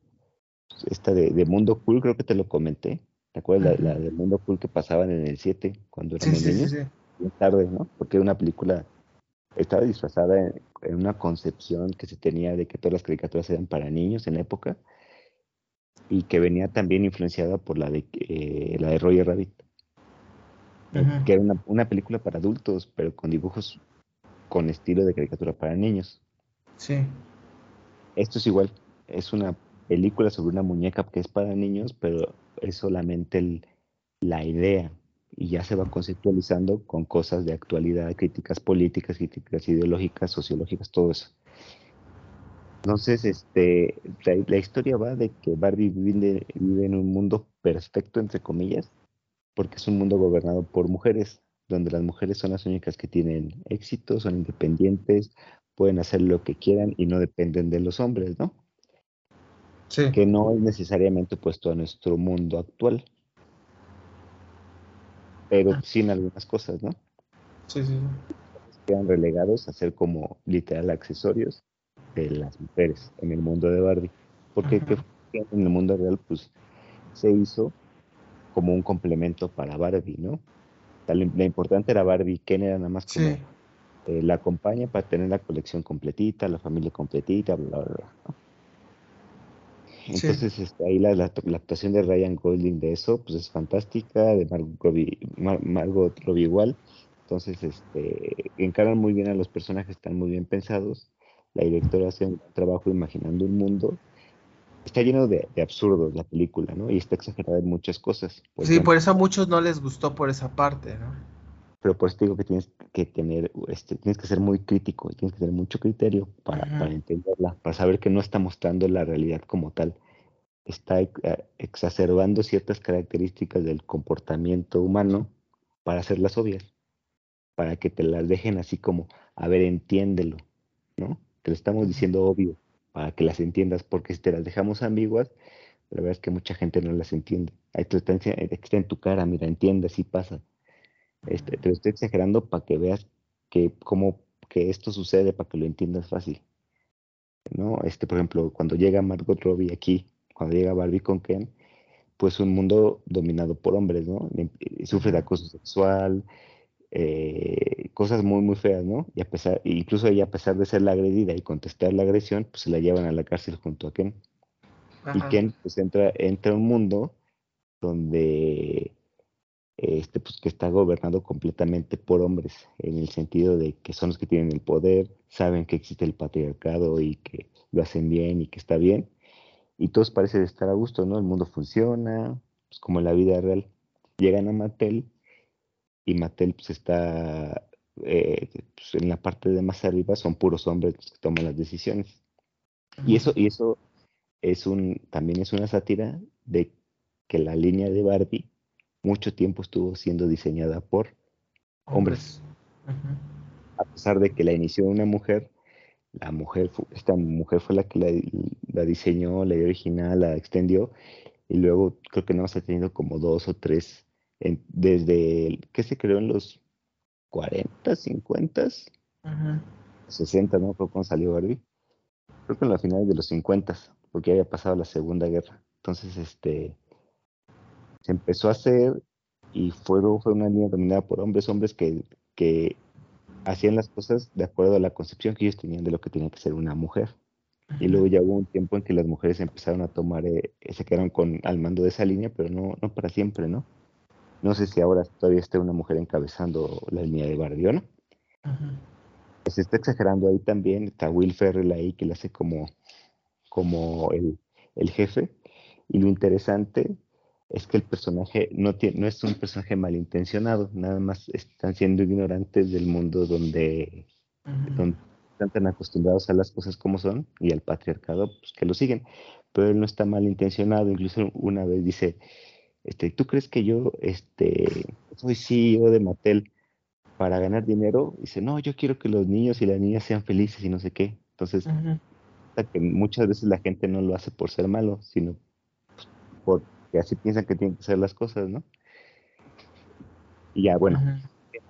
esta de, Mundo Cool, creo que te lo comenté. ¿Te acuerdas? La, de Mundo Cool que pasaban en el 7 cuando éramos sí, niños. Sí, sí, tarde, ¿no? Porque era una película estaba disfrazada en, una concepción que se tenía de que todas las caricaturas eran para niños en la época y que venía también influenciada por la de eh, la de Roger Rabbit, que era una, película para adultos, pero con dibujos con estilo de caricatura para niños. Sí. Esto es igual, es una película sobre una muñeca que es para niños, pero es solamente la idea y ya se va conceptualizando con cosas de actualidad, críticas políticas, críticas ideológicas, sociológicas, todo eso. Entonces, este, la, historia va de que Barbie vive, vive, en un mundo perfecto, entre comillas, porque es un mundo gobernado por mujeres, donde las mujeres son las únicas que tienen éxito, son independientes, pueden hacer lo que quieran y no dependen de los hombres, ¿no? Sí. Que no es necesariamente opuesto a nuestro mundo actual pero ah. sin algunas cosas, ¿no? Sí, sí. Quedan relegados a ser como literal accesorios de las mujeres en el mundo de Barbie. Porque ¿qué, Ken en el mundo real, pues se hizo como un complemento para Barbie, ¿no? La, importante era Barbie, Ken era nada más como eh, la acompaña para tener la colección completita, la familia completita, bla, bla, bla. Entonces, este, ahí la, actuación de Ryan Golding de eso, pues es fantástica, de Margot Robbie, Margot Robbie igual. Entonces, este, encaran muy bien a los personajes, están muy bien pensados. La directora hace un trabajo imaginando un mundo. Está lleno de, absurdos la película, ¿no? Y está exagerada en muchas cosas. sí, por eso a muchos no les gustó por esa parte, ¿no? Pero pues te digo que tienes que tener, este, tienes que ser muy crítico, tienes que tener mucho criterio para, para entenderla, para saber que no está mostrando la realidad como tal. Está exacerbando ciertas características del comportamiento humano para hacerlas obvias para que te las dejen así como, a ver, entiéndelo, ¿no? Te lo estamos diciendo obvio, para que las entiendas, porque si te las dejamos ambiguas, la verdad es que mucha gente no las entiende. Ahí te lo está, está en tu cara, mira, entiende, así pasa. Este, te lo estoy exagerando para que veas que cómo que esto sucede, para que lo entiendas fácil. ¿No? Este, por ejemplo, cuando llega Margot Robbie aquí, cuando llega Barbie con Ken, pues un mundo dominado por hombres, ¿no? Sufre de acoso sexual, eh, cosas muy, muy feas, ¿no? Y a pesar, incluso ella, a pesar de ser la agredida y contestar la agresión, pues se la llevan a la cárcel junto a Ken. Y Ken, pues entra, entra a un mundo donde este, pues, que está gobernado completamente por hombres, en el sentido de que son los que tienen el poder, saben que existe el patriarcado y que lo hacen bien y que está bien, y todos parecen estar a gusto, ¿no? El mundo funciona, pues como en la vida real. Llegan a Mattel y Mattel pues está eh, pues, en la parte de más arriba son puros hombres los que toman las decisiones. Y eso, y eso es un, también es una sátira de que la línea de Barbie mucho tiempo estuvo siendo diseñada por hombres. A pesar de que la inició una mujer, la mujer, esta mujer fue la que la, diseñó, la original, la extendió, y luego creo que no se ha tenido como dos o tres desde el, que se creó en los 40, 50, 60, no creo cuando salió Barbie. Creo que en la finales de los 50, porque había pasado la Segunda Guerra. Entonces, este, se empezó a hacer y fue, fue una línea dominada por hombres, hombres que, que hacían las cosas de acuerdo a la concepción que ellos tenían de lo que tenía que ser una mujer. Y luego ya hubo un tiempo en que las mujeres empezaron a tomar, eh, se quedaron con, al mando de esa línea, pero no, no para siempre, ¿no? No sé si ahora todavía esté una mujer encabezando la línea de Barbiona. Se está exagerando ahí también. Está Will Ferrell ahí que le hace como, como el, jefe. Y lo interesante es que el personaje no, tiene, no es un personaje malintencionado, nada más están siendo ignorantes del mundo donde, están tan acostumbrados a las cosas como son y al patriarcado pues, que lo siguen. Pero él no está malintencionado, incluso una vez dice, este, ¿tú crees que yo este, soy CEO de Mattel para ganar dinero? dice, no, yo quiero que los niños y las niñas sean felices y no sé qué. Entonces, que muchas veces la gente no lo hace por ser malo, sino pues, porque así piensan que tienen que ser las cosas, ¿no? Y ya, bueno,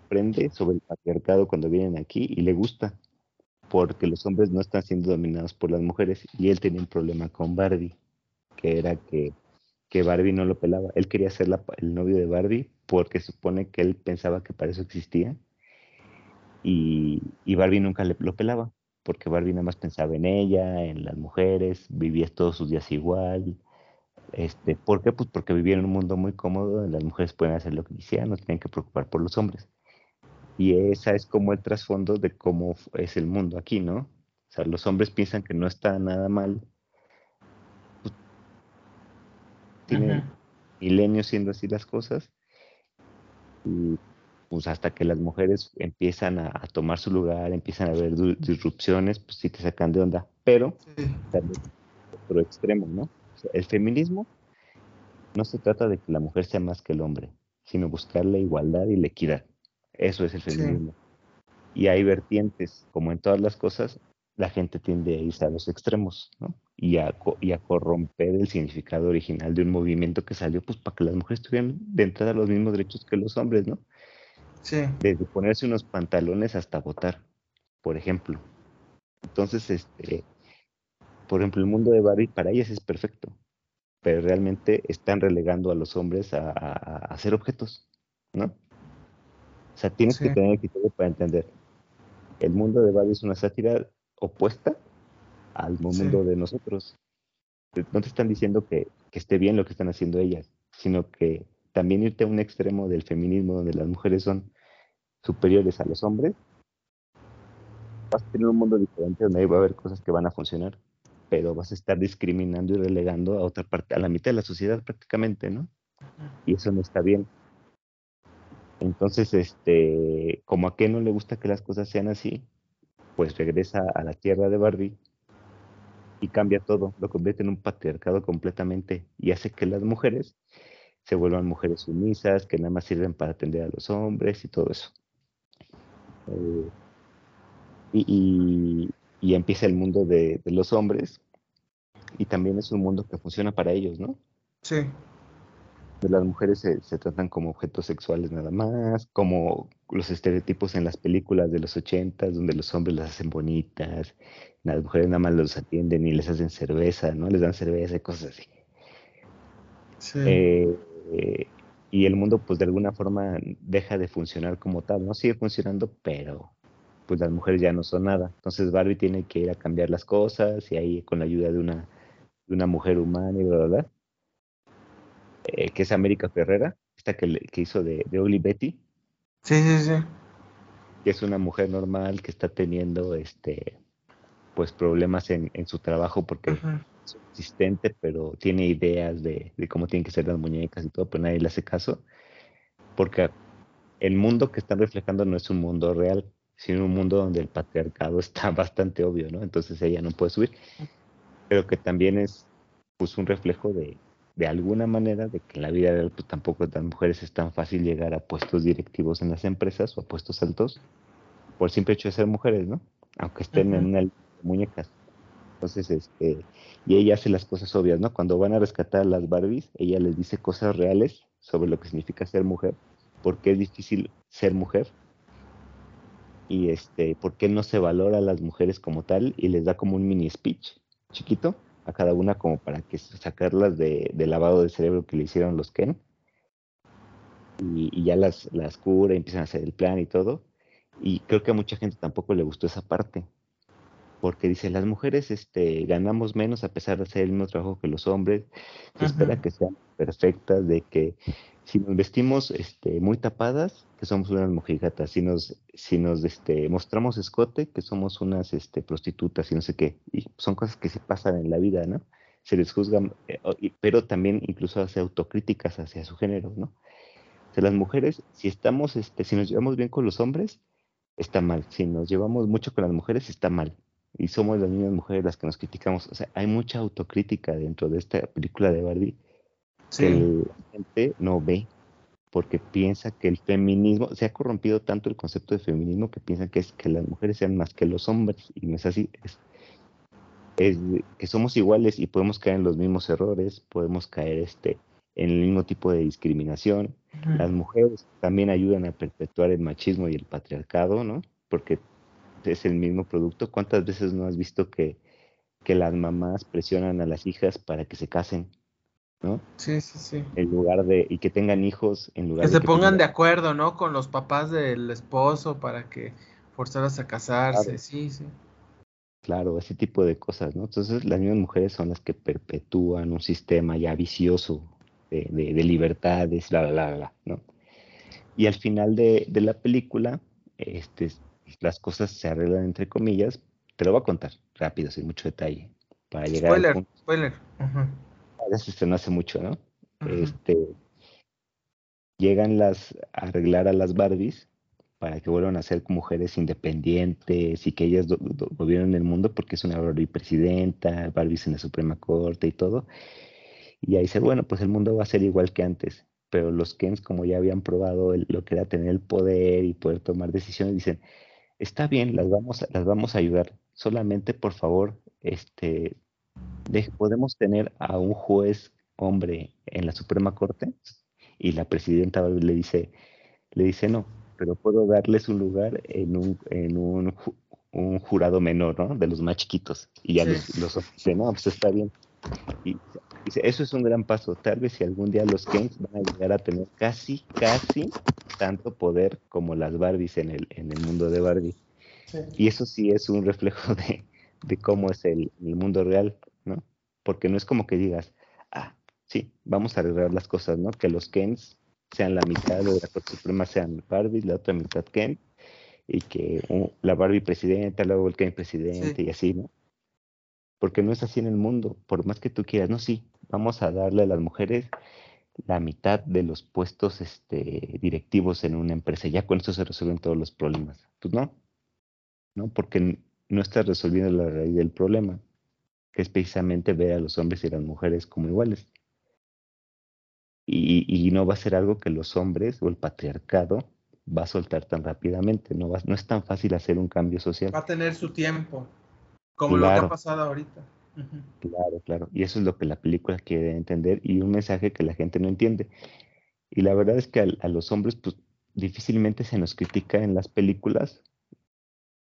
aprende sobre el patriarcado cuando vienen aquí y le gusta, porque los hombres no están siendo dominados por las mujeres y él tenía un problema con Barbie, que era que que Barbie no lo pelaba. Él quería ser el novio de Barbie porque supone que él pensaba que para eso existía. Y, Barbie nunca le, lo pelaba, porque Barbie nada más pensaba en ella, en las mujeres, vivía todos sus días igual. Este, ¿Por qué? Pues porque vivía en un mundo muy cómodo, donde las mujeres pueden hacer lo que quisieran, no tienen que preocupar por los hombres. Y esa es como el trasfondo de cómo es el mundo aquí, ¿no? O sea, los hombres piensan que no está nada mal tiene milenios siendo así las cosas. Y pues hasta que las mujeres empiezan a, tomar su lugar, empiezan a haber disrupciones, pues sí te sacan de onda. Pero, otro extremo, ¿no? El feminismo no se trata de que la mujer sea más que el hombre, sino buscar la igualdad y la equidad. Eso es el feminismo. Y hay vertientes, como en todas las cosas, la gente tiende a irse a los extremos, ¿no? y a, y a corromper el significado original de un movimiento que salió pues para que las mujeres tuvieran de entrada los mismos derechos que los hombres, ¿no? Sí. Desde ponerse unos pantalones hasta votar, por ejemplo. Entonces, este, por ejemplo, el mundo de Barbie para ellas es perfecto. pero realmente están relegando a los hombres a, a, ser objetos, ¿no? O sea, tienes que tener criterio para entender. El mundo de Barbie es una sátira opuesta al mundo de nosotros. No te están diciendo que, que esté bien lo que están haciendo ellas, sino que también irte a un extremo del feminismo donde las mujeres son superiores a los hombres, vas a tener un mundo diferente donde ahí va a haber cosas que van a funcionar, pero vas a estar discriminando y relegando a otra parte, a la mitad de la sociedad prácticamente, ¿no? Y eso no está bien. Entonces, este, como a qué no le gusta que las cosas sean así, pues regresa a la tierra de Barbie y cambia todo, lo convierte en un patriarcado completamente y hace que las mujeres se vuelvan mujeres sumisas, que nada más sirven para atender a los hombres y todo eso. Eh, y, empieza el mundo de, los hombres y también es un mundo que funciona para ellos, ¿no? Sí. Las mujeres se, se, tratan como objetos sexuales nada más, como los estereotipos en las películas de los ochentas, donde los hombres las hacen bonitas, las mujeres nada más los atienden y les hacen cerveza, ¿no? Les dan cerveza y cosas así. Sí. Eh, eh, y el mundo pues de alguna forma deja de funcionar como tal, ¿no? Sigue funcionando, pero pues las mujeres ya no son nada. Entonces Barbie tiene que ir a cambiar las cosas y ahí con la ayuda de una, de una mujer humana y bla, bla, eh, que es América Ferrera, esta que, que hizo de, de Ugly Betty. Sí, sí, sí. Que es una mujer normal que está teniendo este pues problemas en, en su trabajo porque existente, pero tiene ideas de, cómo tienen que ser las muñecas y todo, pero nadie le hace caso, porque el mundo que están reflejando no es un mundo real, sino un mundo donde el patriarcado está bastante obvio, ¿no? Entonces ella no puede subir, pero que también es pues un reflejo de, de alguna manera de que en la vida real pues, tampoco las mujeres es tan fácil llegar a puestos directivos en las empresas o a puestos altos por el simple hecho de ser mujeres, ¿no? Aunque estén en una muñecas. Entonces, este, y ella hace las cosas obvias, ¿no? Cuando van a rescatar a las Barbies, ella les dice cosas reales sobre lo que significa ser mujer, por qué es difícil ser mujer y este, por qué no se valora a las mujeres como tal y les da como un mini speech chiquito a cada una como para que sacarlas de, lavado de cerebro que le hicieron los Ken. Y, y, ya las, las cura y empiezan a hacer el plan y todo. Y creo que a mucha gente tampoco le gustó esa parte porque dice, las mujeres este, ganamos menos a pesar de hacer el mismo trabajo que los hombres, se espera que sean perfectas, de que si nos vestimos este, muy tapadas, que somos unas mojigatas, si nos, si nos este, mostramos escote, que somos unas este, prostitutas y no sé qué, y son cosas que se pasan en la vida, ¿no? Se les juzgan, eh, pero también incluso hace autocríticas hacia su género, ¿no? O sea, las mujeres, si estamos, este, si nos llevamos bien con los hombres, está mal. Si nos llevamos mucho con las mujeres, está mal y somos las mismas mujeres las que nos criticamos. O sea, hay mucha autocrítica dentro de esta película de Barbie que la gente no ve porque piensa que el feminismo, se ha corrompido tanto el concepto de feminismo que piensan que es que las mujeres sean más que los hombres y no es así. Es, que somos iguales y podemos caer en los mismos errores, podemos caer este, en el mismo tipo de discriminación. Las mujeres también ayudan a perpetuar el machismo y el patriarcado, ¿no? Porque es el mismo producto. ¿Cuántas veces no has visto que, que las mamás presionan a las hijas para que se casen? ¿No? Sí, sí, sí. En lugar de, y que tengan hijos, en lugar que de... Se pongan de acuerdo, ¿no? Con los papás del esposo para que forzarlas a casarse, sí, sí. Claro, ese tipo de cosas, ¿no? Entonces las mismas mujeres son las que perpetúan un sistema ya vicioso de, de, libertades, bla, bla, bla, ¿no? Y al final de, de la película, este, las cosas se arreglan entre comillas. Te lo voy a contar rápido, sin mucho detalle. Para llegar spoiler, al punto. spoiler. Uh no hace mucho, ¿no? Este llegan las a arreglar a las Barbies para que vuelvan a ser mujeres independientes y que ellas gobiernen el mundo porque es una Barbie presidenta, Barbies en la Suprema Corte y todo. Y ahí dice, bueno, pues el mundo va a ser igual que antes. Pero los Kens, como ya habían probado lo que era tener el poder y poder tomar decisiones, dicen, está bien, las vamos, las vamos a ayudar. Solamente, por favor, este, podemos tener a un juez hombre en la Suprema Corte y la presidenta le dice, le dice no, pero puedo darles un lugar en un, en un, un jurado menor, ¿no? De los más chiquitos. Y ya los, los no, pues está bien. Y Dice, eso es un gran paso. Tal vez si algún día los Kens van a llegar a tener casi, casi tanto poder como las Barbies en el, en el mundo de Barbie. Y eso sí es un reflejo de, de cómo es el, el, mundo real, ¿no? Porque no es como que digas, ah, sí, vamos a arreglar las cosas, ¿no? Que los Kens sean la mitad de la Corte Suprema sean Barbie, la otra mitad Ken, y que la Barbie presidenta, luego el Ken presidente y así, ¿no? Porque no es así en el mundo, por más que tú quieras, no, sí, vamos a darle a las mujeres la mitad de los puestos este, directivos en una empresa, ya con esto se resuelven todos los problemas. Pues no, ¿no? Porque no estás resolviendo la raíz del problema, que es precisamente ver a los hombres y a las mujeres como iguales. Y, no va a ser algo que los hombres o el patriarcado va a soltar tan rápidamente, no, va, no es tan fácil hacer un cambio social. Va a tener su tiempo, como lo que ha pasado ahorita. Claro, claro, y eso es lo que la película quiere entender y un mensaje que la gente no entiende. Y la verdad es que a, los hombres pues difícilmente se nos critica en las películas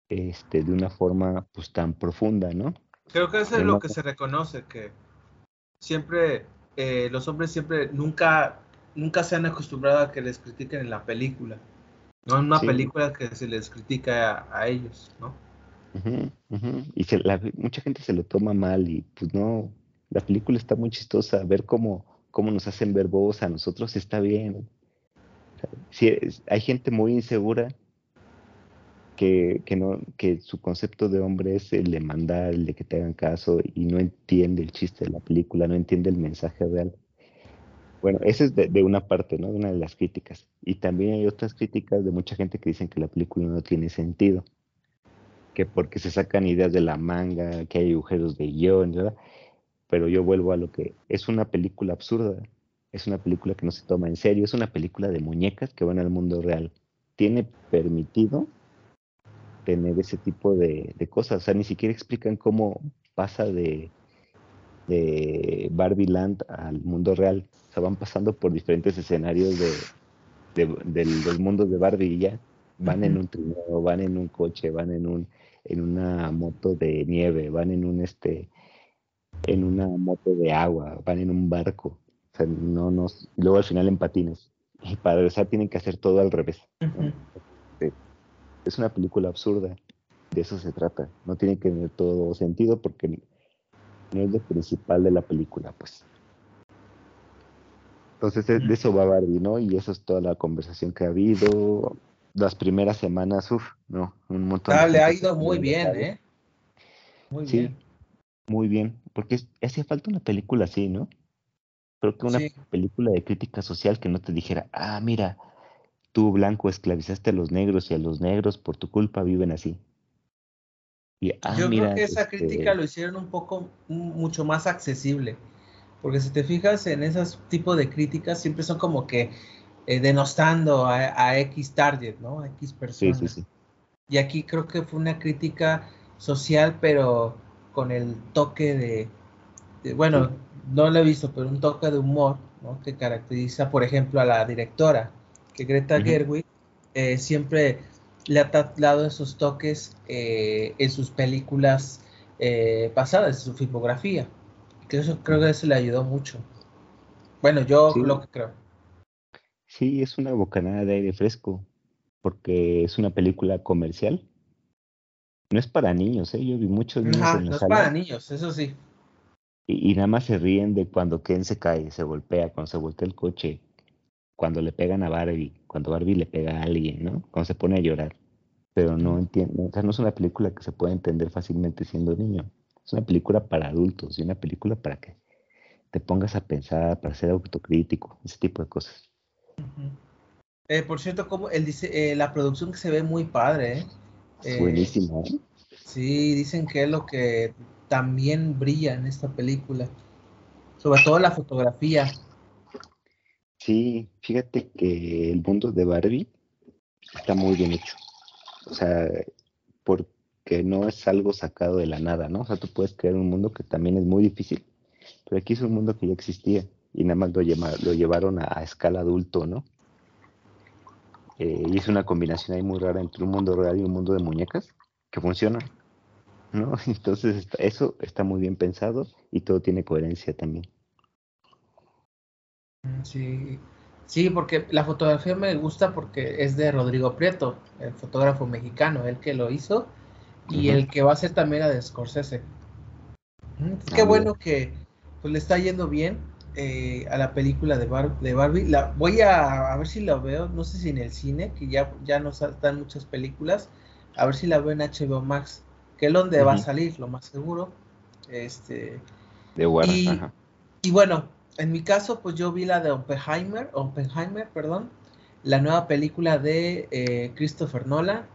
este, de una forma pues tan profunda, ¿no? Creo que eso es lo que se reconoce, que siempre eh, los hombres siempre nunca, nunca se han acostumbrado a que les critiquen en la película. No en una película que se les critica a, ellos, ¿no? Y mucha gente se lo toma mal y pues no, la película está muy chistosa, ver cómo, cómo nos hacen ver a nosotros está bien. si hay gente muy insegura que, que, no, que su concepto de hombre es el de mandar, el de que te hagan caso y no entiende el chiste de la película, no entiende el mensaje real. Bueno, esa es de, una parte, ¿no? De una de las críticas. Y también hay otras críticas de mucha gente que dicen que la película no tiene sentido. Que porque se sacan ideas de la manga, que hay agujeros de guion, ¿verdad? Pero yo vuelvo a lo que es una película absurda. Es una película que no se toma en serio. Es una película de muñecas que van al mundo real. Tiene permitido tener ese tipo de, cosas. O sea, ni siquiera explican cómo pasa de, de Barbie Land al mundo real. O sea, van pasando por diferentes escenarios de, de, los mundos de Barbie y ya. Van en un trineo, van en un coche, van en un en una moto de nieve, van en un este en una moto de agua, van en un barco. O sea, no nos, luego al final en patines. Y para regresar tienen que hacer todo al revés es una película absurda. De eso se trata. No tiene que tener todo sentido porque no es lo principal de la película, pues. Entonces de, eso va Barbie, ¿no? Y eso es toda la conversación que ha habido. Las primeras semanas, uff, no, un montón. Ah, le ha ido muy bien, ¿eh? Muy sí, bien. Muy bien, porque hacía falta una película así, ¿no? Creo que una película de crítica social que no te dijera, ah, mira, Tú, blanco, esclavizaste a los negros y a los negros por tu culpa viven así. Y, ah, Yo creo que esa este crítica lo hicieron un poco, mucho más accesible. Porque si te fijas en esos tipos de críticas, siempre son como que eh, denostando a, X target, ¿no? A X personas. Sí, sí, sí. Y aquí creo que fue una crítica social, pero con el toque de, bueno, no lo he visto, pero un toque de humor, ¿no? Que caracteriza, por ejemplo, a la directora que Greta Gerwig eh, siempre le ha dado esos toques eh, en sus películas eh, pasadas, en su filmografía. Que eso creo que eso le ayudó mucho. Bueno, yo lo que creo. Sí, es una bocanada de aire fresco, porque es una película comercial. No es para niños, ¿eh? Yo vi muchos niños en No es para niños, eso sí. Y, y, nada más se ríen de cuando Ken se cae, se golpea, cuando se voltea el coche, cuando le pegan a Barbie, cuando Barbie le pega a alguien, ¿no? Cuando se pone a llorar. Pero no entiendo, o sea, no es una película que se pueda entender fácilmente siendo niño. Es una película para adultos y una película para que te pongas a pensar, para ser autocrítico, ese tipo de cosas. Eh, por cierto, como él dice, eh, la producción que se ve muy padre, ¿eh? eh Buenísima. Sí, dicen que es lo que también brilla en esta película. Sobre todo la fotografía. Sí, fíjate que el mundo de Barbie está muy bien hecho. O sea, porque no es algo sacado de la nada, ¿no? O sea, tú puedes crear un mundo que también es muy difícil, pero aquí es un mundo que ya existía y nada más lo, lo llevaron a, escala adulto, ¿no? Eh, y es una combinación ahí muy rara entre un mundo real y un mundo de muñecas que funciona, ¿no? Entonces, eso está muy bien pensado y todo tiene coherencia también. Sí, sí, porque la fotografía me gusta porque es de Rodrigo Prieto, el fotógrafo mexicano, el que lo hizo y el que va a ser también la de Scorsese. Mm, qué ah, bueno que pues, le está yendo bien eh, a la película de, de Barbie. La, voy a, ver si la veo, no sé si en el cine, que ya, ya no están muchas películas, a ver si la veo en HBO Max, que es donde va a salir, lo más seguro. Este, de y, y bueno, en mi caso, pues yo vi la de Oppenheimer, Oppenheimer, perdón, la nueva película de eh, Christopher Nolan.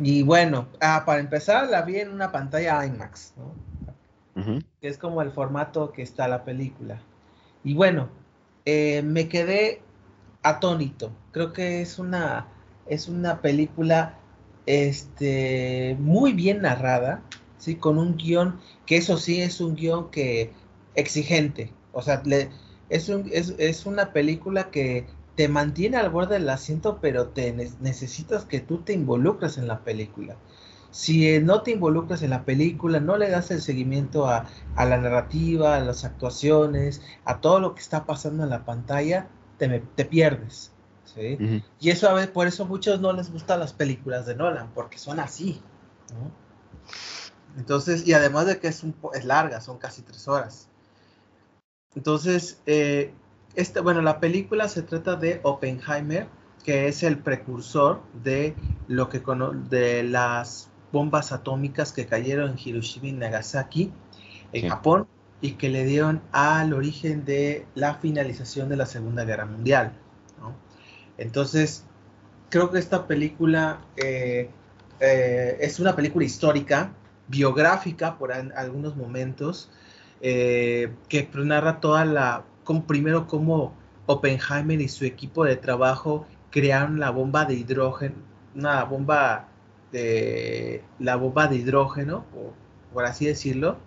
Y bueno, ah, para empezar, la vi en una pantalla IMAX, ¿no? que es como el formato que está la película. Y bueno, eh, me quedé atónito. Creo que es una, es una película este, muy bien narrada, ¿sí? con un guion que eso sí es un guion que exigente. O sea, es, es, es, una película que te mantiene al borde del asiento, pero te necesitas que tú te involucres en la película si eh, no te involucras en la película, no le das el seguimiento a, la narrativa, a las actuaciones, a todo lo que está pasando en la pantalla, te, te pierdes. Y eso a veces, por eso a muchos no les gustan las películas de Nolan, porque son así. Entonces, y además de que es, un, es larga, son casi tres horas. Entonces, eh, este, bueno, la película se trata de Oppenheimer, que es el precursor de lo que de las bombas atómicas que cayeron en Hiroshima y Nagasaki, en Japón, y que le dieron al origen de la finalización de la Segunda Guerra Mundial. Entonces, creo que esta película eh, eh, es una película histórica, biográfica por algunos momentos, eh, que narra toda la, como, primero cómo Oppenheimer y su equipo de trabajo crearon la bomba de hidrógeno, una bomba de la bomba de hidrógeno, por así decirlo,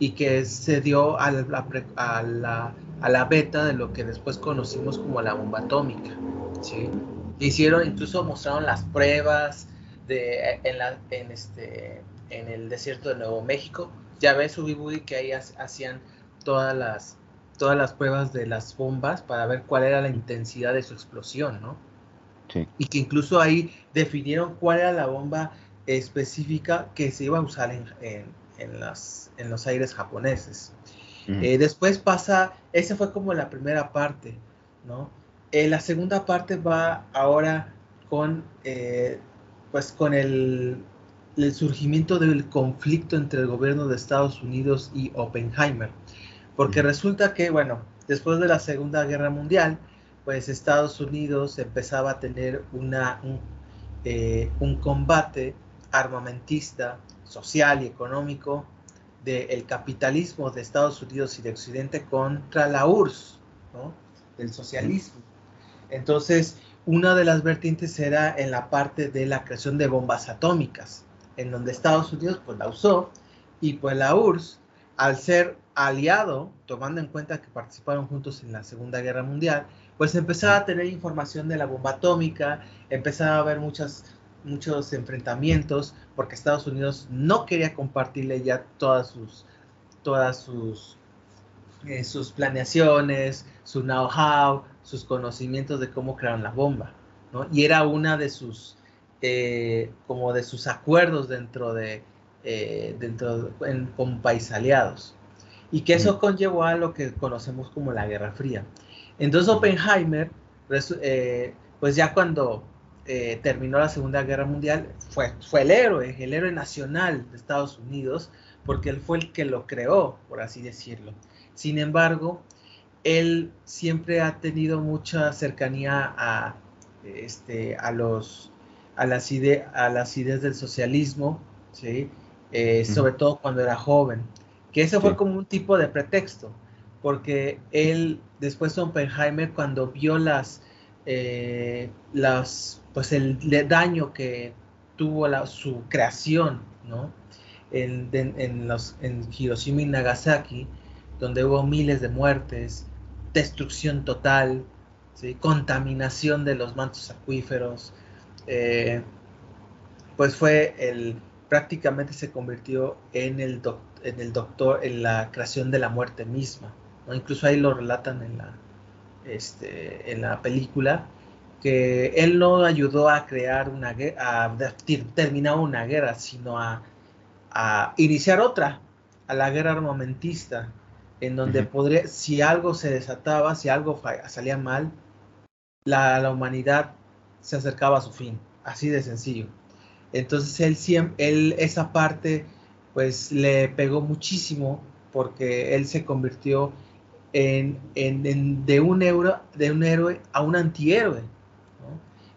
y que se dio a la, beta de lo que después conocimos como la bomba atómica. Hicieron, incluso mostraron las pruebas de, en, la, en, este, en el desierto de Nuevo México. Ya ves, Ubibudi, que ahí hacían todas las, todas las pruebas de las bombas para ver cuál era la intensidad de su explosión, ¿no? Y que incluso ahí definieron cuál era la bomba específica que se iba a usar en, en, las, en los aires japoneses. Eh, después pasa, esa fue como la primera parte, ¿no? Eh, la segunda parte va ahora con, eh, pues con el, el, surgimiento del conflicto entre el gobierno de Estados Unidos y Oppenheimer, porque resulta que, bueno, después de la Segunda Guerra Mundial, pues Estados Unidos empezaba a tener una, un, eh, combate armamentista, social y económico del capitalismo de Estados Unidos y de Occidente contra la URSS, ¿no? del socialismo. Entonces, una de las vertientes era en la parte de la creación de bombas atómicas, en donde Estados Unidos pues la usó y pues la URSS, al ser aliado, tomando en cuenta que participaron juntos en la Segunda Guerra Mundial, pues empezaba a tener información de la bomba atómica, empezaba a haber muchas, muchos enfrentamientos, porque Estados Unidos no quería compartirle ya todas sus, todas sus, eh, sus planeaciones, su know-how, sus conocimientos de cómo crearon la bomba, ¿no? Y era una de sus, eh, como de sus acuerdos dentro de, eh, dentro con países aliados. Y que eso conllevó a lo que conocemos como la Guerra Fría. Entonces Oppenheimer, eh, pues ya cuando terminó la Segunda Guerra Mundial, fue, fue el héroe, el héroe nacional de Estados Unidos, porque él fue el que lo creó, por así decirlo. Sin embargo, él siempre ha tenido mucha cercanía a, este, a, los, a, las, a las ideas del socialismo, ¿sí? Eh, sobre todo cuando era joven, que eso fue como un tipo de pretexto porque él, después de Oppenheimer, cuando vio las, eh, las pues el daño que tuvo la, su creación, ¿no? En, en, los, en Hiroshima y Nagasaki, donde hubo miles de muertes, destrucción total, ¿sí? contaminación de los mantos acuíferos, eh, pues fue el, prácticamente se convirtió en el, en el doctor, en la creación de la muerte misma. incluso ahí lo relatan en la, este, en la película, que él no ayudó a crear una guerra, a terminar una guerra, sino a, iniciar otra, a la guerra armamentista, en donde podría, si algo se desataba, si algo salía mal, la, la, humanidad se acercaba a su fin, así de sencillo. Entonces él siempre, él esa parte, pues le pegó muchísimo porque él se convirtió en, de, un euro, de un héroe a un antihéroe.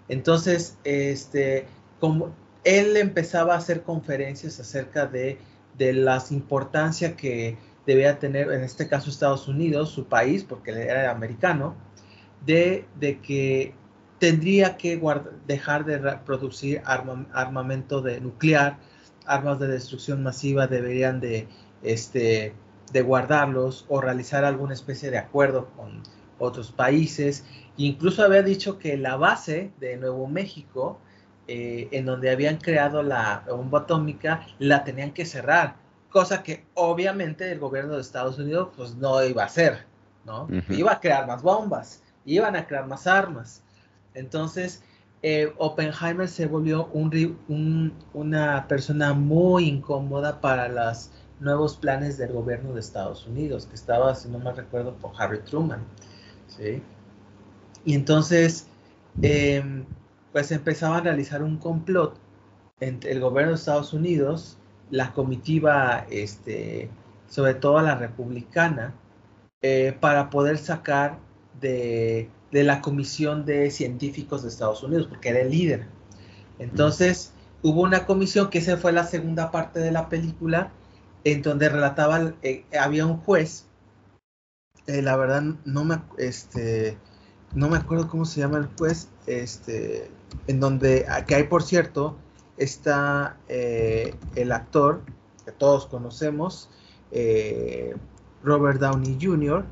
Entonces, este, como él empezaba a hacer conferencias acerca de, de las importancia que debía tener, en este caso Estados Unidos, su país, porque él era americano, de, de que tendría que dejar de producir armamento de nuclear, armas de destrucción masiva deberían de, este, de guardarlos o realizar alguna especie de acuerdo con otros países. Incluso había dicho que la base de Nuevo México, eh, en donde habían creado la bomba atómica, la tenían que cerrar, cosa que obviamente el gobierno de Estados Unidos pues no iba a hacer, ¿no? Iba a crear más bombas, iban a crear más armas. Entonces, eh, Oppenheimer se volvió un, una persona muy incómoda para los nuevos planes del gobierno de Estados Unidos, que estaba, si no me recuerdo, por Harry Truman. ¿sí? Y entonces, em, pues empezaba a realizar un complot entre el gobierno de Estados Unidos, la comitiva, este, sobre todo la republicana, eh, para poder sacar de de la Comisión de Científicos de Estados Unidos, porque era el líder. Entonces, hubo una comisión, que esa fue la segunda parte de la película, en donde relataba, eh, había un juez, eh, la verdad no me, este, no me acuerdo cómo se llama el juez, este, en donde, que hay por cierto, está eh, el actor que todos conocemos, Robert Downey Jr.,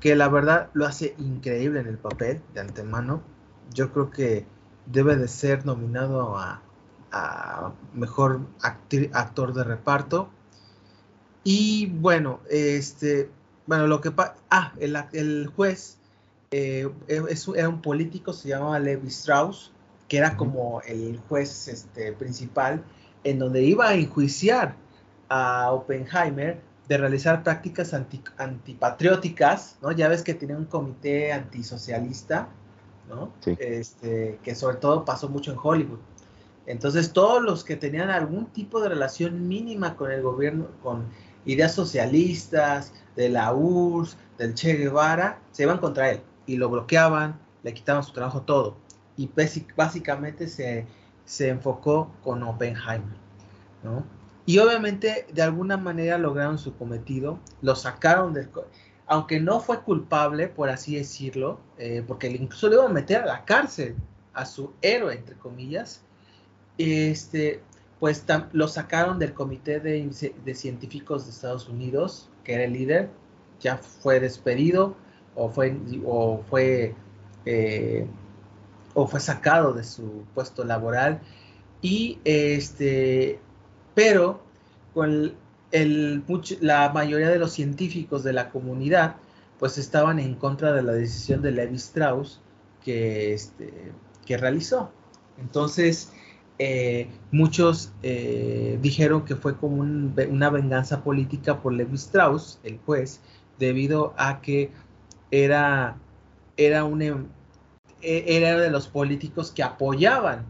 que la verdad lo hace increíble en el papel de antemano. Yo creo que debe de ser nominado a, mejor actor de reparto. Y bueno, este, bueno, lo que pasa, ah, el, juez eh, era un político, se llamaba Levi Strauss, que era como el juez este, principal, en donde iba a enjuiciar a Oppenheimer de realizar prácticas antipatrióticas, ¿no? Ya ves que tiene un comité antisocialista, ¿no? Este, que sobre todo pasó mucho en Hollywood. Entonces, todos los que tenían algún tipo de relación mínima con el gobierno, con ideas socialistas, de la URSS, del Che Guevara, se iban contra él y lo bloqueaban, le quitaban su trabajo, todo. Y básicamente se, se enfocó con Oppenheimer, ¿no? Y obviamente de alguna manera lograron su cometido, lo sacaron del... Aunque no fue culpable, por así decirlo, eh, porque incluso le iban a meter a la cárcel a su héroe, entre comillas, este, pues lo sacaron del comité de, científicos de Estados Unidos, que era el líder, ya fue despedido o fue, o fue, eh, o fue sacado de su puesto laboral. Y este pero la mayoría de los científicos de la comunidad pues estaban en contra de la decisión de Levi Strauss que, este, realizó. Entonces, eh, muchos eh, dijeron que fue como una venganza política por Levi Strauss, el juez, debido a que era, era, un, e, era de los políticos que apoyaban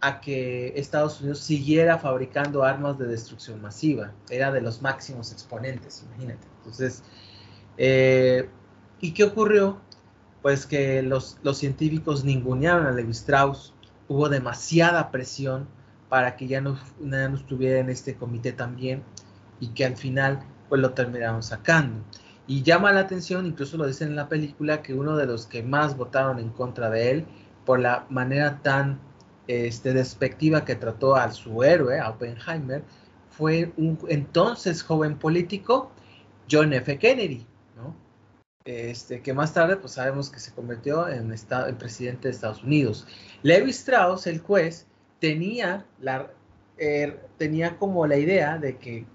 a que Estados Unidos siguiera fabricando armas de destrucción masiva. Era de los máximos exponentes, imagínate. Entonces, eh, ¿y qué ocurrió? Pues que los, los científicos ningunearon a Levi Strauss, hubo demasiada presión para que ya no, no estuviera en este comité también y que al final pues lo terminaron sacando. Y llama la atención, incluso lo dicen en la película, que uno de los que más votaron en contra de él por la manera tan este, despectiva que trató a su héroe, a Oppenheimer, fue un entonces joven político, John F. Kennedy, ¿no? Este, que más tarde pues sabemos que se convirtió en, en presidente de Estados Unidos. Levi Strauss, el juez, tenía, la, er, tenía como la idea de que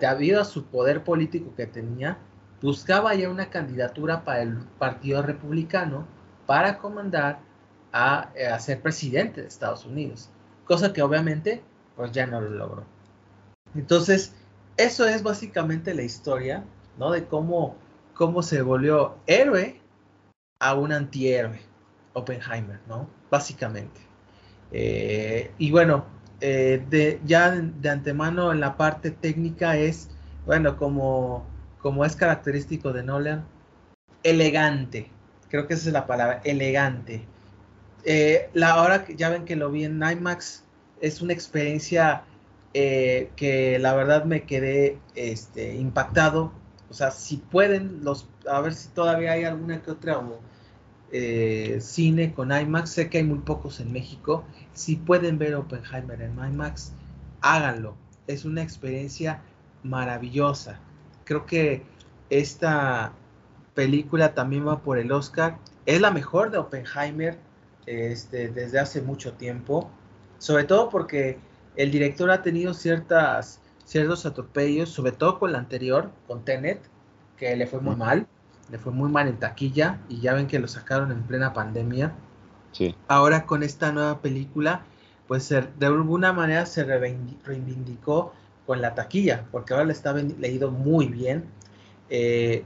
debido a su poder político que tenía, buscaba ya una candidatura para el Partido Republicano para comandar a, eh, a, ser presidente de Estados Unidos, cosa que obviamente pues ya no lo logró. Entonces, eso es básicamente la historia, ¿no? De cómo, cómo se volvió héroe a un antihéroe, Oppenheimer, ¿no? Básicamente. Eh, y bueno, eh, de, ya de, antemano en la parte técnica es, bueno, como, como es característico de Nolan, elegante. Creo que esa es la palabra, elegante. Eh, la hora que ya ven que lo vi en IMAX, es una experiencia eh, que la verdad me quedé este, impactado. O sea, si pueden, los, a ver si todavía hay alguna que otra eh, cine con IMAX. Sé que hay muy pocos en México. Si pueden ver Oppenheimer en IMAX, háganlo. Es una experiencia maravillosa. Creo que esta película también va por el Oscar. Es la mejor de Oppenheimer este, desde hace mucho tiempo. Sobre todo porque el director ha tenido ciertas, ciertos atropellos, sobre todo con la anterior, con Tenet, que le fue muy mal, le fue muy mal en taquilla y ya ven que lo sacaron en plena pandemia. Sí. Ahora con esta nueva película, pues de alguna manera se reivindicó con la taquilla, porque ahora le está leído muy bien. Eh,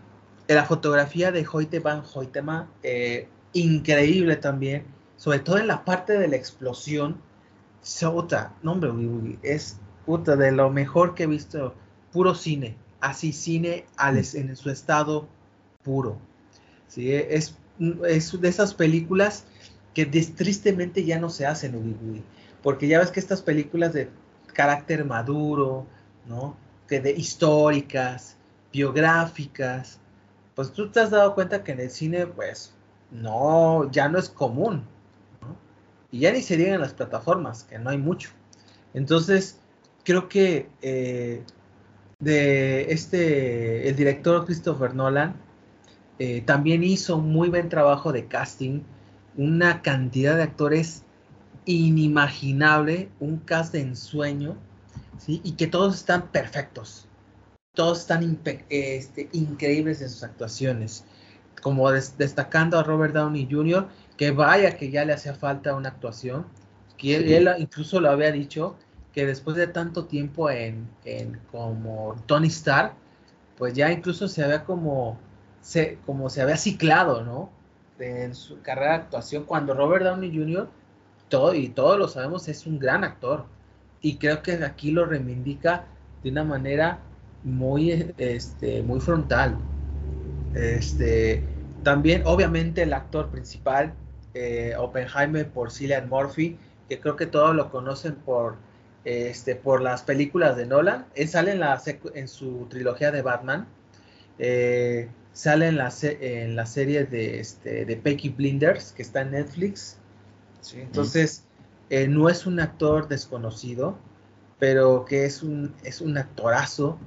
la fotografía de Hoyte van Hoytema, eh, increíble también, sobre todo en la parte de la explosión, Sota, no es puta de lo mejor que he visto, puro cine, así cine en su estado puro. ¿sí? Es, es de esas películas que tristemente ya no se hacen, porque ya ves que estas películas de carácter maduro, ¿no? Que de históricas, biográficas, pues tú te has dado cuenta que en el cine, pues, no, ya no es común, y ya ni serían en las plataformas, que no hay mucho. Entonces, creo que eh, de este, el director Christopher Nolan eh, también hizo un muy buen trabajo de casting, una cantidad de actores inimaginable, un cast de ensueño, ¿sí? y que todos están perfectos, todos están este, increíbles en sus actuaciones, como destacando a Robert Downey Jr., que vaya que ya le hacía falta una actuación, que él, incluso lo había dicho, que después de tanto tiempo en, como Tony Stark, pues ya incluso se había como se, como se había ciclado, ¿no? En su carrera de actuación, cuando Robert Downey Jr., todo, y todos lo sabemos, es un gran actor. Y creo que aquí lo reivindica de una manera muy, este, muy frontal. Este, también, obviamente, el actor principal, eh, Oppenheimer por Cillian Murphy, que creo que todos lo conocen por, este, por las películas de Nolan. Él sale en, la en su trilogía de Batman. Eh, sale en la, en la serie de, este, de Peaky Blinders, que está en Netflix. Entonces, eh, no es un actor desconocido, pero que es un, es un actorazo.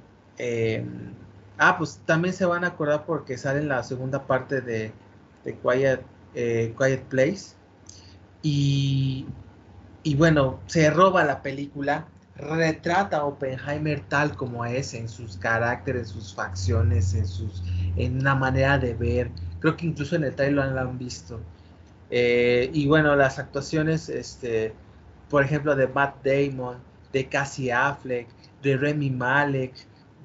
Ah, pues también se van a acordar porque sale en la segunda parte de, eh, Quiet Place. Y, y bueno, se roba la película, retrata a Oppenheimer tal como es, en sus caracteres, en sus facciones, en, sus, en una manera de ver. Creo que incluso en el trailer lo han visto. Eh, y bueno, las actuaciones, este, por ejemplo, de Matt Damon, de Cassie Affleck, de Remy Malek,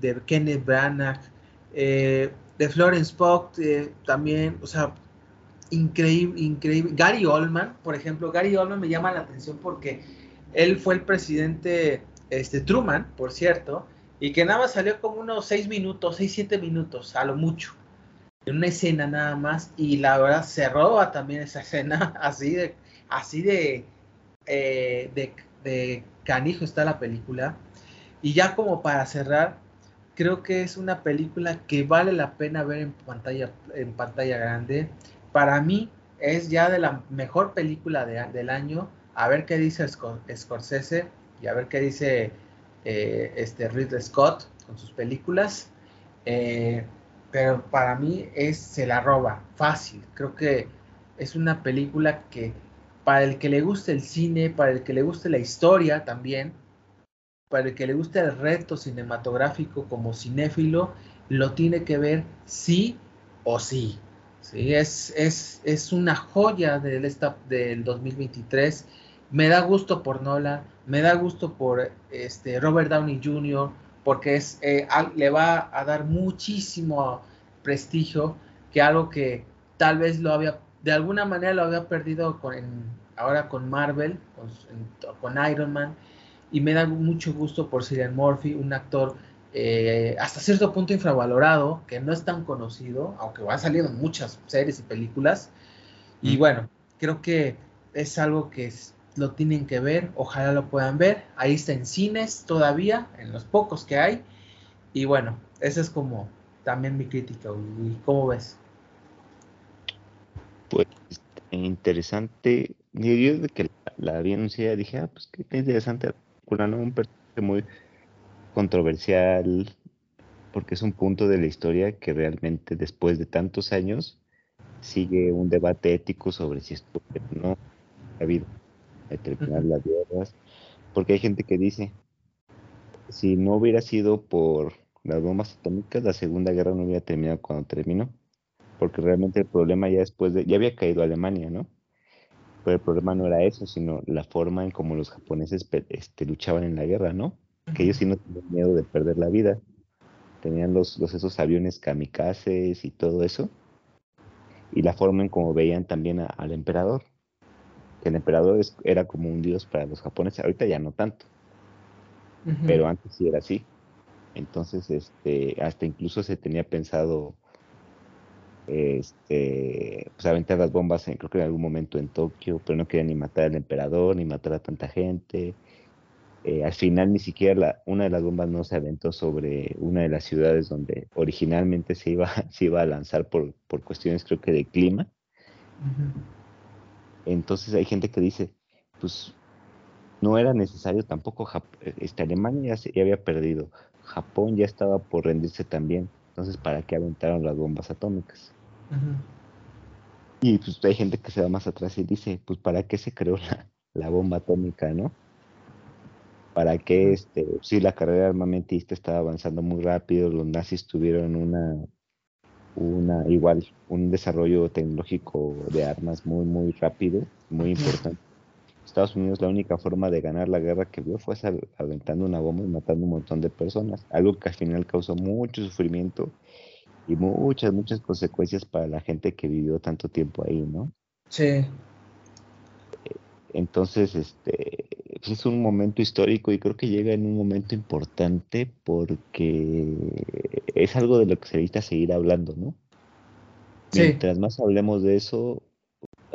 de Kenneth Branagh, eh, de Florence Pugh también, o sea, increíble, increíble. Gary Oldman, por ejemplo, Gary Oldman me llama la atención porque él fue el presidente este, Truman, por cierto, y que nada más salió como unos seis minutos, seis, siete minutos, a lo mucho, en una escena nada más, y la verdad se roba también esa escena, así de, así de, eh, de, de canijo está la película. Y ya como para cerrar, creo que es una película que vale la pena ver en pantalla, en pantalla grande para mí es ya de la mejor película del año. A ver qué dice Scorsese y a ver qué dice eh, este Ridley Scott con sus películas. Eh, pero para mí es se la roba fácil. Creo que es una película que para el que le guste el cine, para el que le guste la historia también, para el que le gusta el reto cinematográfico como cinéfilo, lo tiene que ver sí o sí. Sí, es, es, es una joya del, esta, del 2023. Me da gusto por Nola, me da gusto por este, Robert Downey Jr., porque es, eh, le va a dar muchísimo prestigio, que algo que tal vez lo había, de alguna manera lo había perdido con, ahora con Marvel, con, con, Iron Man, y me da mucho gusto por Cillian Murphy, un actor eh, hasta cierto punto infravalorado, que no es tan conocido, aunque va salido en muchas series y películas. Y bueno, creo que es algo que lo tienen que ver, ojalá lo puedan ver. Ahí está en cines todavía, en los pocos que hay. Y bueno, esa es como también mi crítica. ¿Y cómo ves? Pues interesante. Yo desde que la, vi anunciada dije, ah, pues qué interesante. Un personaje muy controversial, porque es un punto de la historia que realmente después de tantos años sigue un debate ético sobre si esto no ha habido de terminar las guerras, porque hay gente que dice, si no hubiera sido por las bombas atómicas, la Segunda Guerra no hubiera terminado cuando terminó, porque realmente el problema ya después de, ya había caído Alemania, ¿no? Pero el problema no era eso, sino la forma en cómo los japoneses este, luchaban en la guerra, ¿no? que ellos sí no tenían miedo de perder la vida. Tenían los, los esos aviones kamikazes y todo eso. Y la forma en cómo veían también al emperador. El emperador era como un dios para los japoneses, ahorita ya no tanto. Pero antes sí era así. Entonces, este, hasta incluso se tenía pensado este, pues aventar las bombas en, creo que en algún momento en Tokio, pero no querían ni matar al emperador, ni matar a tanta gente. Eh, al final ni siquiera una de las bombas no se aventó sobre una de las ciudades donde originalmente se iba, se iba a lanzar por, por cuestiones creo que de clima. Entonces hay gente que dice, pues no era necesario tampoco, este, Alemania ya, ya había perdido, Japón ya estaba por rendirse también, entonces ¿para qué aventaron las bombas atómicas? Y pues hay gente que se va más atrás y dice, pues ¿para qué se creó la, la bomba atómica, no? para que este, sí, la carrera armamentista estaba avanzando muy rápido, los nazis tuvieron una, una igual, un desarrollo tecnológico de armas muy, muy rápido, muy importante. Estados Unidos la única forma de ganar la guerra que vio fue aventando una bomba y matando un montón de personas, algo que al final causó mucho sufrimiento y muchas, muchas consecuencias para la gente que vivió tanto tiempo ahí, ¿no? Sí. Entonces, este, pues, es un momento histórico y creo que llega en un momento importante porque es algo de lo que se necesita seguir hablando, ¿no? Mientras más hablemos de eso,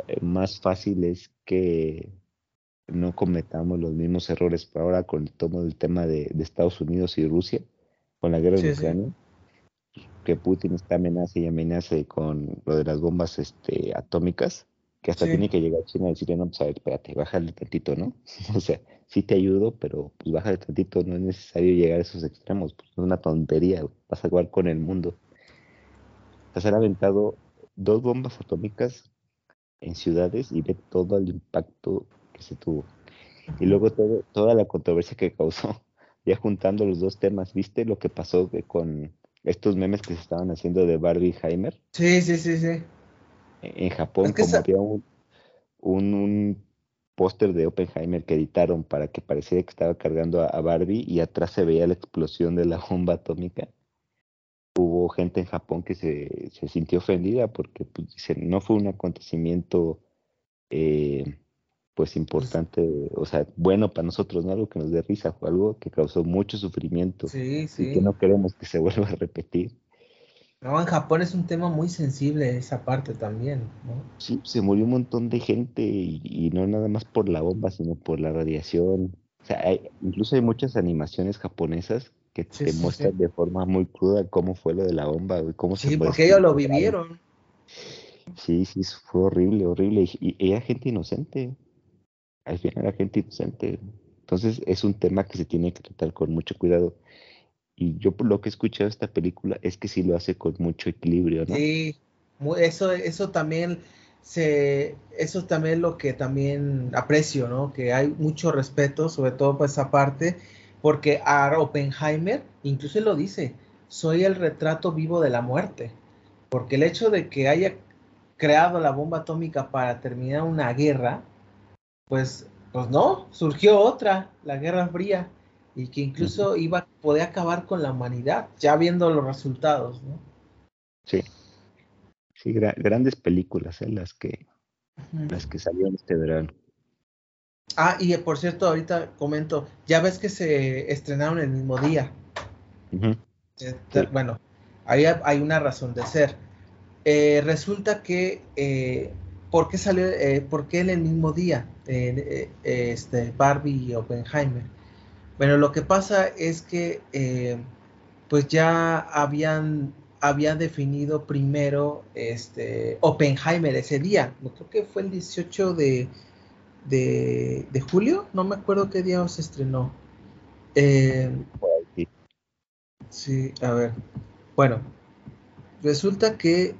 eh, más fácil es que no cometamos los mismos errores ahora con el tomo del tema de, Estados Unidos y Rusia, con la guerra de Ucrania, que Putin está amenaza y amenaza con lo de las bombas este, atómicas que hasta tiene que llegar a China y decirle, no, pues a ver, espérate, bájale tantito, ¿no? o sea, sí te ayudo, pero pues bájale tantito, no es necesario llegar a esos extremos, pues es una tontería, vas a jugar con el mundo. Se han aventado dos bombas atómicas en ciudades y ve todo el impacto que se tuvo. Y luego todo, toda la controversia que causó, ya juntando los dos temas, ¿viste lo que pasó con estos memes que se estaban haciendo de Barbie Heimer? Sí, sí, sí, sí en Japón, como había un, un, póster de Oppenheimer que editaron para que pareciera que estaba cargando a, Barbie y atrás se veía la explosión de la bomba atómica. Hubo gente en Japón que se, se sintió ofendida porque pues, no fue un acontecimiento eh, pues, importante, o sea, bueno para nosotros, no algo que nos dé risa, fue algo que causó mucho sufrimiento y que no queremos que se vuelva a repetir. No, en Japón es un tema muy sensible esa parte también, ¿no? Sí, se murió un montón de gente y, no nada más por la bomba, sino por la radiación. O sea, incluso hay muchas animaciones japonesas que te muestran de forma muy cruda cómo fue lo de la bomba, cómo sí, porque ellos lo vivieron. Sí, sí, fue horrible, horrible. Y, y era gente inocente. Al final era gente inocente. Entonces es un tema que se tiene que tratar con mucho cuidado. Y yo por lo que he escuchado esta película es que sí lo hace con mucho equilibrio, ¿no? Sí, eso, eso también se, eso también lo que también aprecio, ¿no? Que hay mucho respeto, sobre todo por esa parte, porque a Oppenheimer incluso lo dice, soy el retrato vivo de la muerte, porque el hecho de que haya creado la bomba atómica para terminar una guerra, pues, pues no, surgió otra, la Guerra Fría, y que incluso iba a poder acabar con la humanidad, ya viendo los resultados, ¿no? Sí. Sí, grandes películas, ¿eh? las que las que salieron este verano. Ah, y por cierto, ahorita comento, ya ves que se estrenaron el mismo día. Este, bueno, ahí hay una razón de ser. Eh, resulta que, eh, ¿por qué salió, eh, por qué en el mismo día eh, este, Barbie y Oppenheimer? Bueno, lo que pasa es que, pues ya habían, había definido primero este, Oppenheimer ese día, creo que fue el 18 de, de, julio, no me acuerdo qué día se estrenó. sí, a ver, bueno, resulta que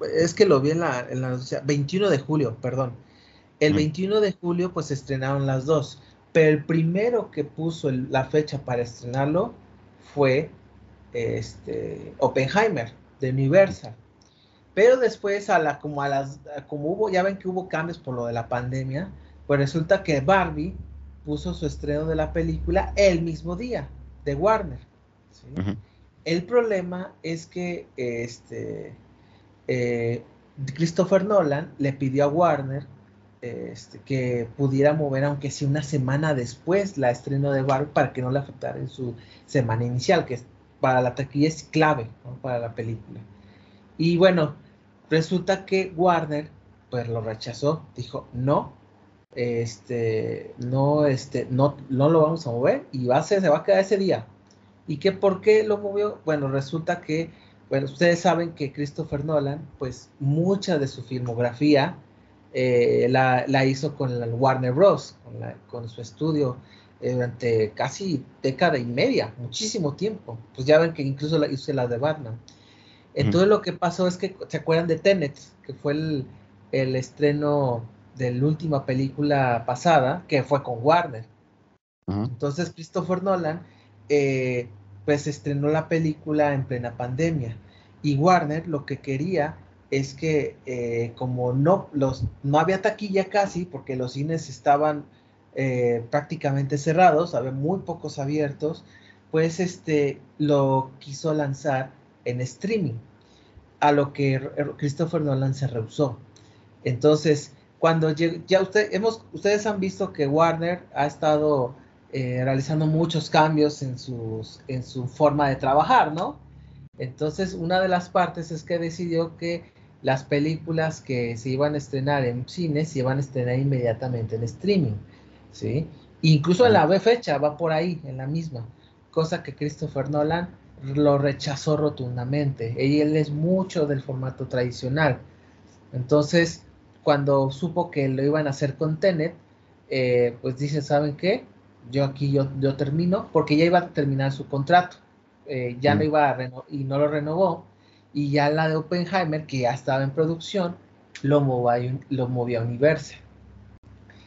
es que lo vi en la, en la 21 de julio, perdón. El 21 de julio pues estrenaron las dos, pero el primero que puso la fecha para estrenarlo fue este Oppenheimer de Universal. Pero después a la como a las como hubo ya ven que hubo cambios por lo de la pandemia, pues resulta que Barbie puso su estreno de la película el mismo día de Warner. El problema es que este eh, Christopher Nolan le pidió a Warner este, que pudiera mover, aunque sea una semana después, la estreno de Barbie para que no le afectara en su semana inicial, que para la taquilla es clave para la película. Y bueno, resulta que Warner pues lo rechazó, dijo no, este, no, este, no, no lo vamos a mover y va a ser, se va a quedar ese día. ¿Y qué por qué lo movió? Bueno, resulta que bueno, ustedes saben que Christopher Nolan, pues mucha de su filmografía eh, la, hizo con el Warner Bros., con, su estudio eh, durante casi década y media, muchísimo tiempo. Pues ya ven que incluso la hice la de Batman. Entonces lo que pasó es que, ¿se acuerdan de Tenet? Que fue el, estreno de la última película pasada, que fue con Warner. Entonces Christopher Nolan eh, pues estrenó la película en plena pandemia. Y Warner lo que quería es que eh, como no, los, no había taquilla casi, porque los cines estaban eh, prácticamente cerrados, había muy pocos abiertos, pues este lo quiso lanzar en streaming, a lo que Christopher Nolan se rehusó. Entonces, cuando ya usted, hemos, ustedes han visto que Warner ha estado eh, realizando muchos cambios en, sus, en su forma de trabajar, ¿no? Entonces, una de las partes es que decidió que las películas que se iban a estrenar en cines se iban a estrenar inmediatamente en streaming, ¿sí? Incluso en la B fecha va por ahí, en la misma, cosa que Christopher Nolan lo rechazó rotundamente. Y él es mucho del formato tradicional. Entonces, cuando supo que lo iban a hacer con Tenet, eh, pues dice, ¿saben qué? Yo aquí yo, yo termino, porque ya iba a terminar su contrato, eh, ya no mm. iba a renovar y no lo renovó, y ya la de Oppenheimer, que ya estaba en producción, lo, movió, lo movió a Universal.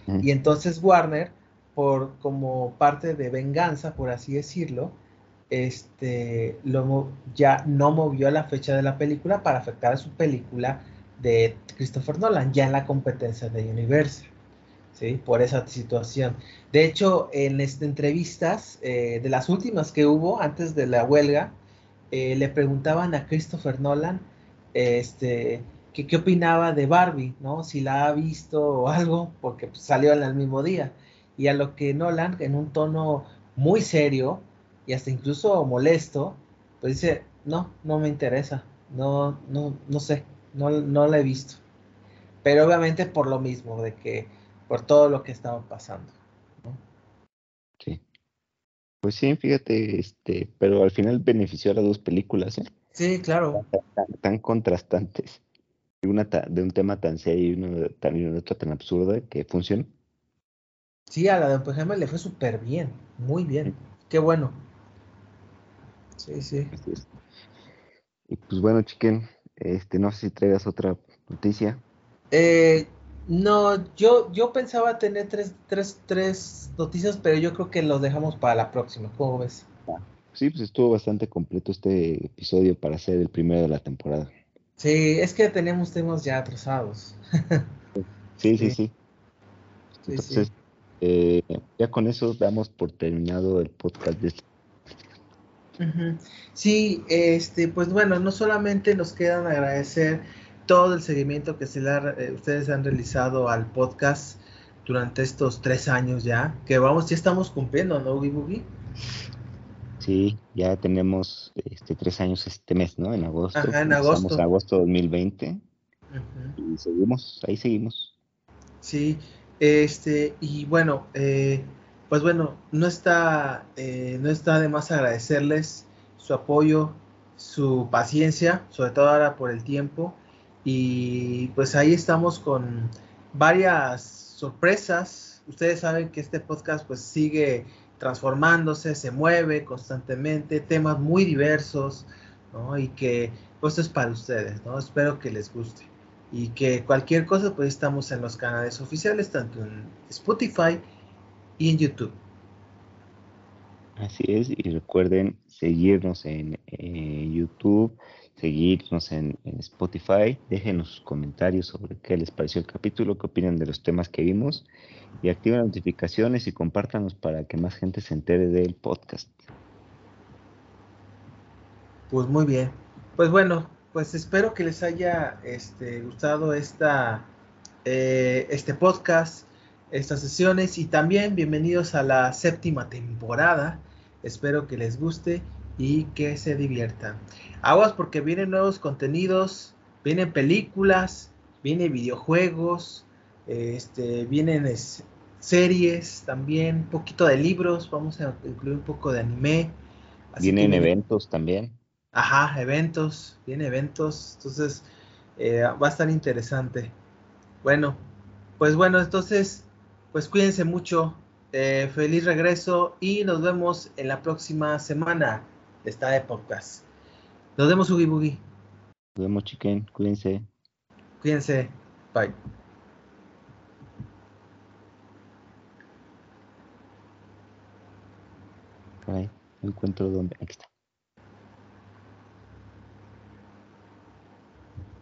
Mm. Y entonces Warner, por como parte de venganza, por así decirlo, este, lo, ya no movió la fecha de la película para afectar a su película de Christopher Nolan, ya en la competencia de Universal. Por esa situación. De hecho, en estas entrevistas, eh, de las últimas que hubo antes de la huelga, eh, le preguntaban a Christopher Nolan este, que qué opinaba de Barbie, ¿no? Si la ha visto o algo, porque pues, salió en el mismo día. Y a lo que Nolan, en un tono muy serio y hasta incluso molesto, pues dice, no, no me interesa, no, no, no sé, no, no la he visto. Pero obviamente por lo mismo, de que por todo lo que estaba pasando. Sí. Pues sí, fíjate, este, pero al final benefició a las dos películas, ¿eh? Sí, claro. Tan, contrastantes. Una de un tema tan serio y uno también otra tan absurda que funciona. Sí, a la de Oppenheimer le fue súper bien, muy bien. Qué bueno. Sí, sí. Y pues bueno, chiquen, este, no sé si traigas otra noticia. Eh, No, yo, yo pensaba tener tres, tres, tres noticias, pero yo creo que lo dejamos para la próxima. ¿Cómo ves? Sí, pues estuvo bastante completo este episodio para ser el primero de la temporada. Sí, es que tenemos temas ya atrasados. sí, sí, sí. Entonces, eh, ya con eso damos por terminado el podcast de este. Sí, este, pues bueno, no solamente nos quedan agradecer todo el seguimiento que se eh, ustedes han realizado al podcast durante estos tres años ya, que vamos, ya estamos cumpliendo, ¿no, Boogie Sí, ya tenemos este, tres años este mes, ¿no? En agosto. Ajá, en agosto. En agosto 2020. Y seguimos, ahí seguimos. Sí, este, y bueno, eh, pues bueno, no está, eh, no está de más agradecerles su apoyo, su paciencia, sobre todo ahora por el tiempo. Y pues ahí estamos con varias sorpresas. Ustedes saben que este podcast pues sigue transformándose, se mueve constantemente, temas muy diversos, ¿no? Y que pues es para ustedes, ¿no? Espero que les guste. Y que cualquier cosa, pues estamos en los canales oficiales, tanto en Spotify y en YouTube. Así es, y recuerden seguirnos en, YouTube, seguirnos en, Spotify, déjenos sus comentarios sobre qué les pareció el capítulo, qué opinan de los temas que vimos y activen las notificaciones y compártanos para que más gente se entere del podcast. Pues muy bien. Pues bueno, pues espero que les haya este, gustado esta, eh, este podcast, estas sesiones y también bienvenidos a la séptima temporada. Espero que les guste y que se diviertan. Aguas porque vienen nuevos contenidos, vienen películas, vienen videojuegos, este, vienen series también, un poquito de libros, vamos a incluir un poco de anime. Vienen eventos también. Ajá, eventos, vienen eventos, entonces eh, va a estar interesante. Bueno, pues bueno, entonces, pues cuídense mucho, eh, feliz regreso y nos vemos en la próxima semana de esta de podcast. Nos vemos, Ugi Boogie. Nos vemos, chiquen, cuídense. Cuídense, bye. encuentro donde. Aquí está.